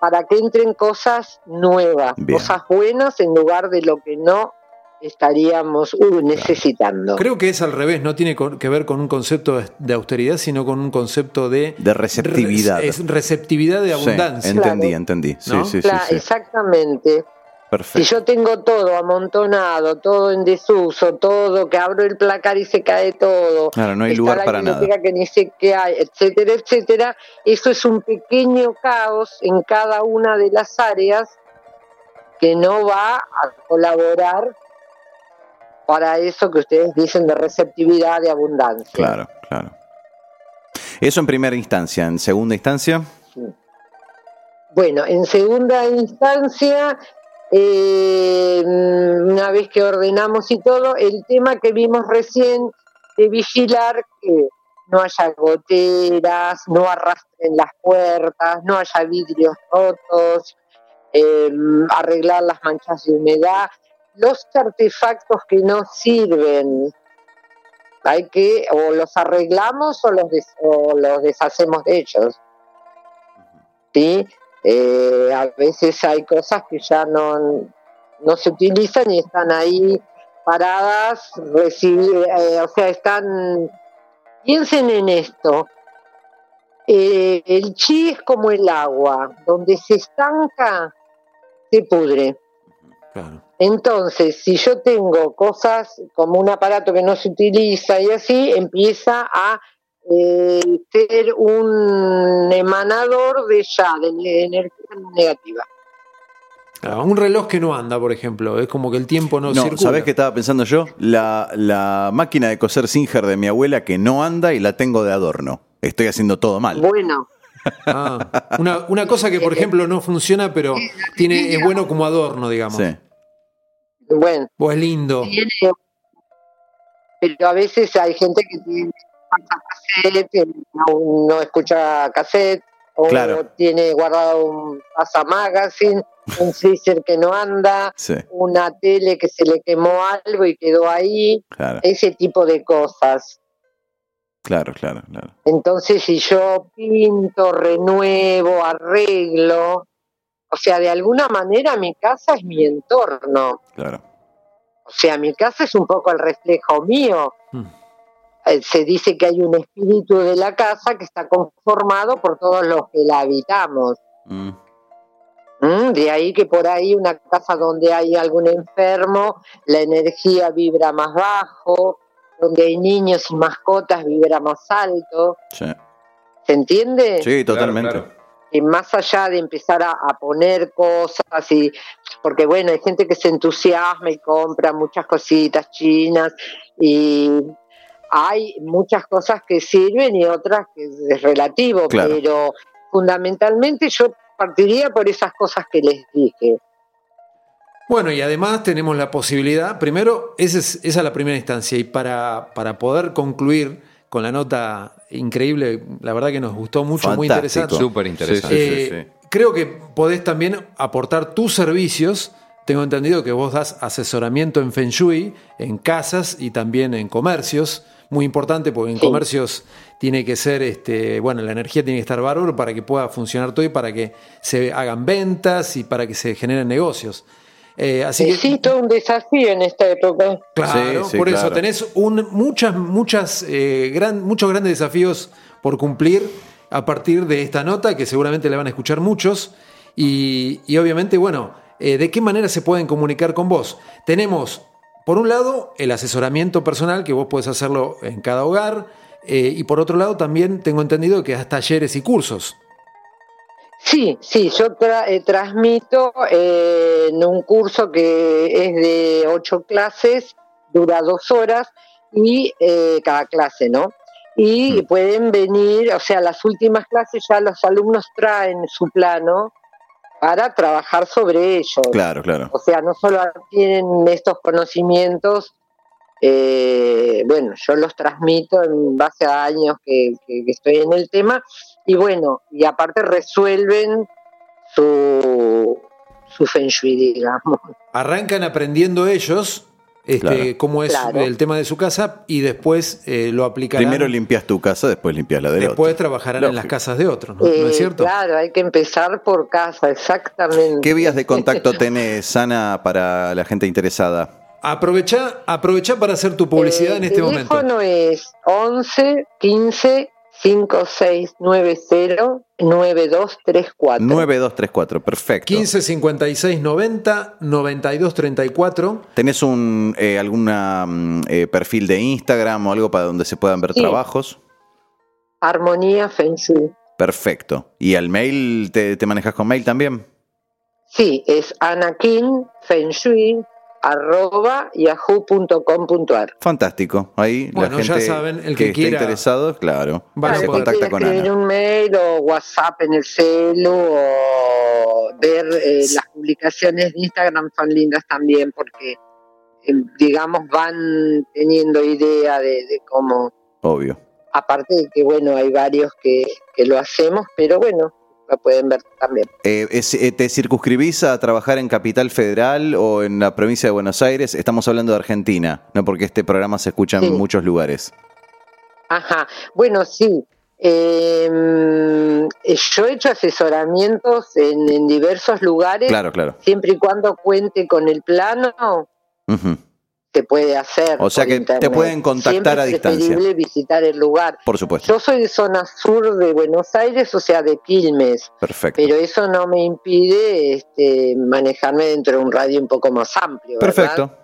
para que entren cosas nuevas, Bien. cosas buenas en lugar de lo que no estaríamos uh, necesitando. Creo que es al revés, no tiene que ver con un concepto de- austeridad, sino con un concepto de... De receptividad. Es receptividad de Sí, abundancia. entendí, Claro. entendí. Sí, ¿No? sí, sí, Cla- sí. Exactamente. Si Perfecto. yo tengo todo amontonado, todo en desuso, todo que abro el placar y se cae todo, Claro, no hay lugar la para nada. que ni sé qué hay, etcétera, etcétera, eso es un pequeño caos en cada una de las áreas que no va a colaborar para eso que ustedes dicen de receptividad, de abundancia. Claro, claro. Eso en primera instancia. En segunda instancia, Bueno, en segunda instancia, eh, una vez que ordenamos y todo, el tema que vimos recién de vigilar que no haya goteras, no arrastren las puertas, no haya vidrios rotos, eh, arreglar las manchas de humedad, los artefactos que no sirven. Hay que o los arreglamos o los, o los deshacemos de ellos. ¿sí? Eh, a veces hay cosas que ya no, no se utilizan y están ahí paradas, recibir, eh, o sea, están... Piensen en esto. Eh, el chi es como el agua, donde se estanca, se pudre. Claro. Entonces, si yo tengo cosas como un aparato que no se utiliza y así, empieza a eh, ser un emanador de ya, de ne- energía negativa. Claro, un reloj que no anda, por ejemplo, es como que el tiempo no, No, circula. ¿sabés qué estaba pensando yo? La, la máquina de coser Singer de mi abuela que no anda y la tengo de adorno. Estoy haciendo todo mal. Bueno, Ah, una, una cosa que, por ejemplo, no funciona, pero tiene, es bueno como adorno, digamos. Sí. bueno, O es lindo. pero a veces hay gente que tiene cassette, no, no escucha cassette, o Claro. tiene guardado un Pasa Magazine, un freezer que no anda, Sí, una tele que se le quemó algo y quedó ahí, claro, ese tipo de cosas. Claro, claro, claro. Entonces, si yo pinto, renuevo, arreglo, o sea, de alguna manera mi casa es mi entorno. claro. O sea, mi casa es un poco el reflejo mío. Mm. Eh, Se dice que hay un espíritu de la casa que está conformado por todos los que la habitamos. Mm, ¿Mm? De ahí que por ahí una casa donde hay algún enfermo, la energía vibra más bajo, donde hay niños y mascotas vibra más alto. sí. ¿Se entiende? Sí, totalmente. Claro, claro. y más allá de empezar a, a poner cosas y porque bueno hay gente que se entusiasma y compra muchas cositas chinas y hay muchas cosas que sirven y otras que es relativo Claro. pero fundamentalmente yo partiría por esas cosas que les dije Bueno, y además tenemos la posibilidad, primero, esa es, esa es la primera instancia, y para, para poder concluir con la nota increíble, la verdad que nos gustó mucho, muy interesante. Súper interesante. Sí, sí, Eh, sí, sí. Creo que podés también aportar tus servicios. Tengo entendido que vos das asesoramiento en Feng Shui, en casas y también en comercios. Muy importante porque en Sí. comercios tiene que ser, este, bueno, la energía tiene que estar bárbaro para que pueda funcionar todo y para que se hagan ventas y para que se generen negocios. Eh, así que, sí todo un desafío en esta época Claro, Sí, sí, por eso tenés un, muchas, muchas, eh, gran, muchos grandes desafíos por cumplir a partir de esta nota, que seguramente le van a escuchar muchos. Y, y obviamente, bueno, eh, ¿de qué manera se pueden comunicar con vos? Tenemos, por un lado, el asesoramiento personal, que vos podés hacerlo en cada hogar. eh, y por otro lado, también tengo entendido que das talleres y cursos. Sí, sí, yo tra- eh, transmito eh, en un curso que es de ocho clases, dura dos horas y eh, cada clase, ¿no? Y pueden venir, o sea, las últimas clases ya los alumnos traen su plano para trabajar sobre ello. Claro, claro. O sea, no solo tienen estos conocimientos, eh, bueno, yo los transmito en base a años que, que- que estoy en el tema, y bueno, y aparte resuelven su, su feng shui, digamos. Arrancan aprendiendo ellos este, Claro. cómo es Claro. el tema de su casa y después eh, lo aplicarán. Primero limpias tu casa, después limpias la del Después otro. trabajarán en las casas de otros, ¿no? ¿No Eh, es cierto? Claro, hay que empezar por casa, exactamente. ¿Qué vías de contacto tenés, Ana, para la gente interesada? Aprovechá, aprovechá para hacer tu publicidad en El este momento. teléfono es 11 15 5690 9234. 9234, perfecto. 15 56 90 92 34. ¿Tenés un eh, alguna mm, eh, perfil de Instagram o algo para donde se puedan ver Sí. trabajos? Armonía Feng Shui. Perfecto. ¿Y al mail te, te manejas con mail también? Sí, es anakin Feng Shui arroba yahoo.com.ar. Fantástico. Ahí Bueno, la ya gente saben, el que esté quiera- interesado, claro, Van a se contacta con escribir Ana. un mail o WhatsApp en el celu o ver eh, las publicaciones de Instagram son lindas también porque eh, digamos van teniendo idea de, de cómo Obvio. aparte de que bueno hay varios que, que lo hacemos pero bueno pueden ver también Eh, es- eh, ¿Te circunscribís a trabajar en Capital Federal o en la provincia de Buenos Aires? Estamos hablando de Argentina, no porque este programa se escucha en Sí. muchos lugares. Ajá, bueno, sí. Eh, yo he hecho asesoramientos en, en diversos lugares, Claro, claro. siempre y cuando cuente con el plano, Ujú. Se puede hacer. O sea por que te pueden contactar Siempre a es distancia. preferible visitar el lugar. Por supuesto. Yo soy de zona sur de Buenos Aires, o sea, de Quilmes, Perfecto. pero eso no me impide este, manejarme dentro de un radio un poco más amplio. ¿verdad? Perfecto.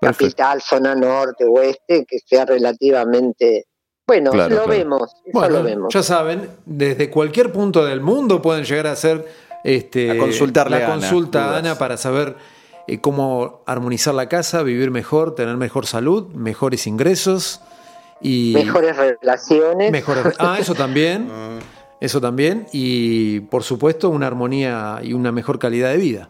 Capital, zona norte, oeste, que sea relativamente. Bueno, Claro, lo claro. vemos, eso Bueno, lo vemos. ya saben, desde cualquier punto del mundo pueden llegar a hacer este, A consultarle la a Ana, consulta a. Ana para saber eh, cómo armonizar la casa, vivir mejor, tener mejor salud, mejores ingresos y Mejores relaciones. mejores- Ah, eso también. Eso también. Y por supuesto, una armonía y una mejor calidad de vida.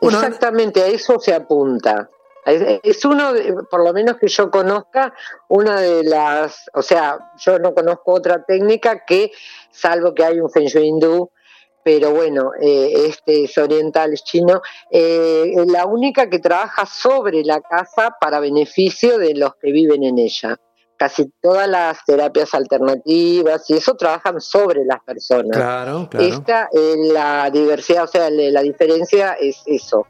Bueno, Exactamente, a eso se apunta. Es, es uno, de- por lo menos que yo conozca, una de las, o sea, yo no conozco otra técnica que salvo que hay un Feng Shui hindú, pero bueno, eh, este es oriental, es chino, eh, la única que trabaja sobre la casa para beneficio de los que viven en ella. Casi todas las terapias alternativas y eso trabajan sobre las personas. Claro, claro. Esta, eh, la diversidad, o sea, la diferencia es eso,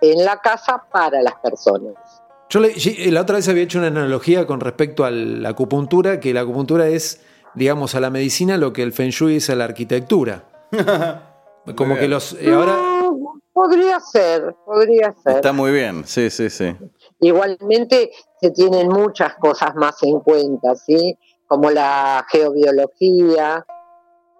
en la casa para las personas. Yo le- la otra vez había hecho una analogía con respecto a la acupuntura, que la acupuntura es, digamos, a la medicina lo que el feng shui es a la arquitectura. Como que los... eh, ahora... Podría ser, podría ser. Está muy bien, sí, sí, sí. Igualmente se tienen muchas cosas más en cuenta, ¿sí? Como la geobiología,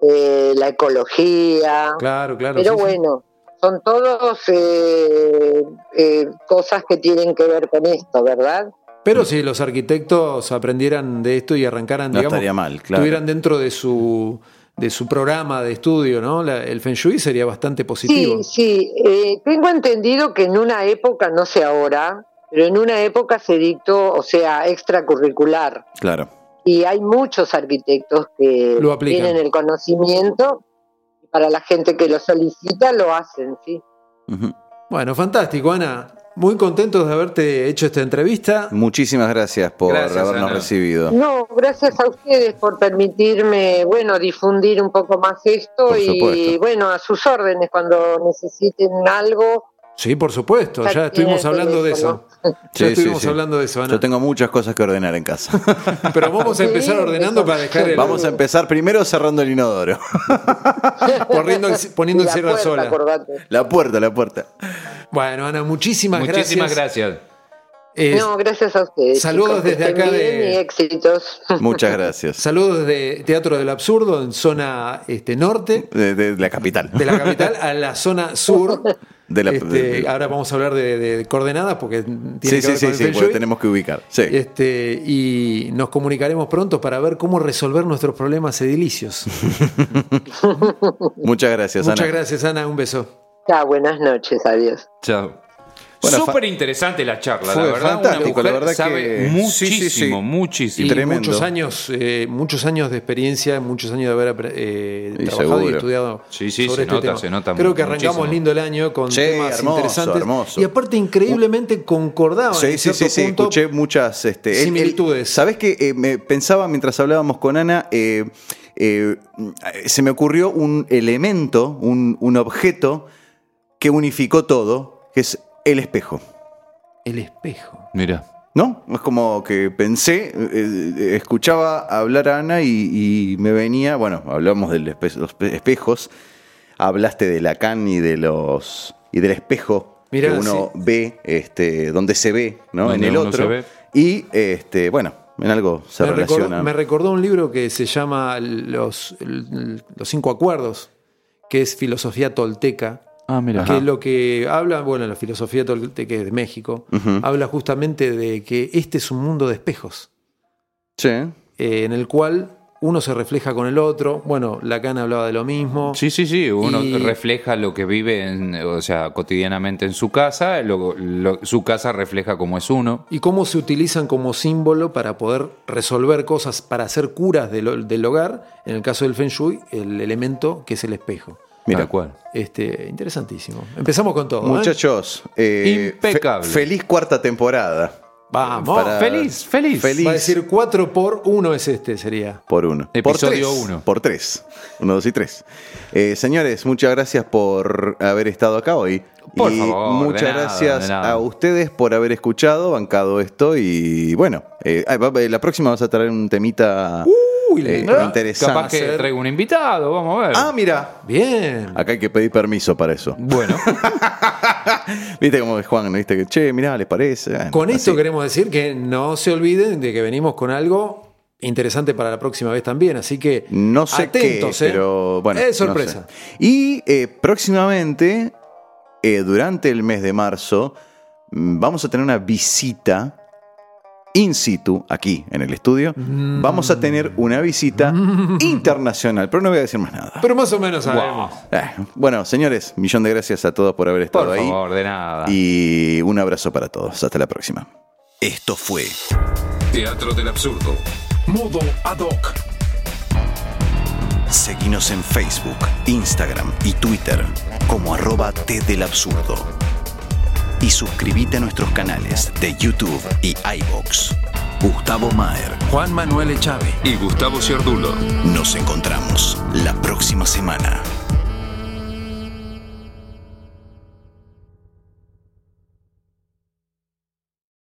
eh, la ecología, Claro, claro. pero sí, sí. bueno, son todos eh, eh, cosas que tienen que ver con esto, ¿verdad? Pero si los arquitectos aprendieran de esto y arrancaran, No digamos, estaría mal, claro. tuvieran dentro de su de su programa de estudio, ¿no? La- el Feng Shui sería bastante positivo. Sí, sí. eh, tengo entendido que en una época, no sé ahora, pero en una época se dictó, o sea, extracurricular. Claro. Y hay muchos arquitectos que Lo aplican. tienen el conocimiento. y Para la gente que lo solicita, lo hacen, sí. Bueno, fantástico, Ana. Muy contentos de haberte hecho esta entrevista. Muchísimas gracias por Gracias, habernos Ana. recibido. No, gracias a ustedes por permitirme, bueno, difundir un poco más esto Por y, supuesto. bueno, a sus órdenes cuando necesiten algo. Sí, por supuesto, ya estuvimos hablando de eso. Ya Sí, sí, estuvimos sí. hablando de eso, Ana. Yo tengo muchas cosas que ordenar en casa. Pero vamos a empezar ordenando para dejar el. Vamos a empezar primero cerrando el inodoro. poniendo el, poniendo el cierre sola. acordate. La puerta, la puerta. Bueno, Ana, muchísimas, Muchísimas gracias. gracias. Eh, No, gracias a ustedes. Saludos chicos, desde acá de- Y éxitos. Muchas gracias. Saludos desde Teatro del Absurdo, en zona este, norte De, de la capital. de la capital a la zona sur. De la- Este, de- de- ahora vamos a hablar de, de- de coordenadas porque tiene Sí, que sí, ver sí, con el sí, Feng porque Shui. tenemos que ubicar. Sí. Este, y nos comunicaremos pronto para ver cómo resolver nuestros problemas edilicios. Muchas gracias, Muchas Ana. gracias, Ana. Un beso. Ya, buenas noches, adiós. Chao. Bueno, Súper interesante la charla, Fue la verdad. fantástico, Una la mujer verdad sabe que- muchísimo, sí, sí, sí. muchísimo. Y Tremendo. muchos años, eh, muchos años de experiencia, muchos años de haber eh, trabajado y estudiado Sí, sí, sobre se este nota, tema. se nota Creo que arrancamos muchísimo. lindo el año con Sí, temas hermoso, interesantes. hermoso. Y aparte increíblemente concordaban Sí, en sí, cierto sí, punto. escuché muchas este, similitudes. ¿Sabés que me pensaba mientras hablábamos con Ana? eh, eh, se me ocurrió un elemento, un, un objeto que unificó todo, que es el espejo. El espejo. Mira. ¿No? Es como que pensé, eh, eh, escuchaba hablar a Ana y, y me venía, bueno, hablamos de los espejos, hablaste de Lacan y de los y del espejo Mirá, que uno ve, este, donde se ve, ¿no? Donde en el otro. Y este, bueno, en algo se me, relaciona. recordó, me recordó un libro que se llama Los, los Cinco Acuerdos, que es filosofía tolteca. Ah, mira. que lo que habla, bueno, la filosofía tolteca de México, habla justamente de que este es un mundo de espejos, Sí. eh, en el cual uno se refleja con el otro. Bueno, Lacan hablaba de lo mismo. Sí, sí, sí. Uno Y- refleja lo que vive, en, o sea, cotidianamente en su casa. lo- lo- su casa refleja cómo es uno. Y cómo se utilizan como símbolo para poder resolver cosas, para hacer curas del, del hogar. En el caso del Feng Shui, el elemento que es el espejo. Mira. Cual. Este, interesantísimo. Empezamos con todo. ¿eh? Muchachos, eh, Impecable. fe- feliz cuarta temporada. Vamos. Para- Feliz, feliz. Feliz. Va a decir 4 por 1 es este, sería. Por uno. Episodio por tres. uno. Por tres. Uno, dos y tres. Eh, señores, muchas gracias por haber estado acá hoy. Por y favor, muchas nada, gracias a ustedes por haber escuchado, bancado esto. Y bueno, eh, ah, la próxima vas a traer un temita Uy, eh, le- interesante. Capaz que traigo un invitado, vamos a ver. Ah, mira. Bien. Acá hay que pedir permiso para eso. Bueno, Viste como Juan, viste que, che, mirá, ¿les parece? Bueno, Con esto así. queremos decir que no se olviden de que venimos con algo interesante para la próxima vez también. Así que No sé atentos, qué, ¿eh? pero bueno. Es no sorpresa. sé. Y eh, próximamente, eh, durante el mes de marzo, mm, vamos a tener una visita in situ aquí en el estudio. Mm. Vamos a tener una visita internacional, pero no voy a decir más nada. Pero más o menos sabemos. Eh, bueno, señores, millón de gracias a todos por haber estado por ahí. favor, de nada. Y un abrazo para todos. Hasta la próxima. Esto fue Teatro del Absurdo. Modo Ad hoc. Seguinos en Facebook, Instagram y Twitter como arroba T del Absurdo. Y suscríbete a nuestros canales de YouTube y iBox. Gustavo Maher. Juan Manuel Echave. Y Gustavo Ciardulo. Nos encontramos la próxima semana.